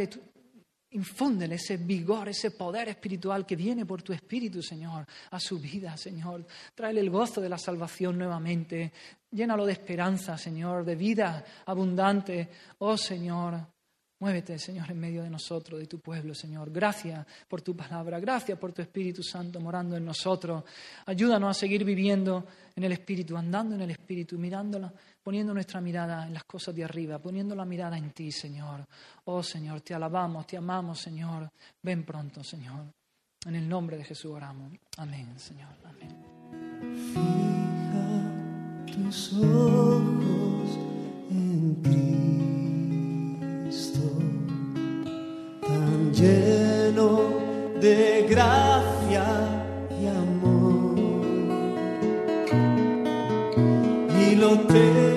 Speaker 2: Infúndele ese vigor, ese poder espiritual que viene por tu espíritu, Señor, a su vida, Señor. Tráele el gozo de la salvación nuevamente. Llénalo de esperanza, Señor, de vida abundante. Oh, Señor, Muévete, Señor, en medio de nosotros, de tu pueblo, Señor. Gracias por tu palabra, gracias por tu Espíritu Santo morando en nosotros. Ayúdanos a seguir viviendo en el Espíritu, andando en el Espíritu, mirándola, poniendo nuestra mirada en las cosas de arriba, poniendo la mirada en ti, Señor. Oh, Señor, te alabamos, te amamos, Señor. Ven pronto, Señor. En el nombre de Jesús oramos. Amén, Señor. Amén.
Speaker 3: Fija tus ojos en tan lleno de gracia y amor. Y lo terrenal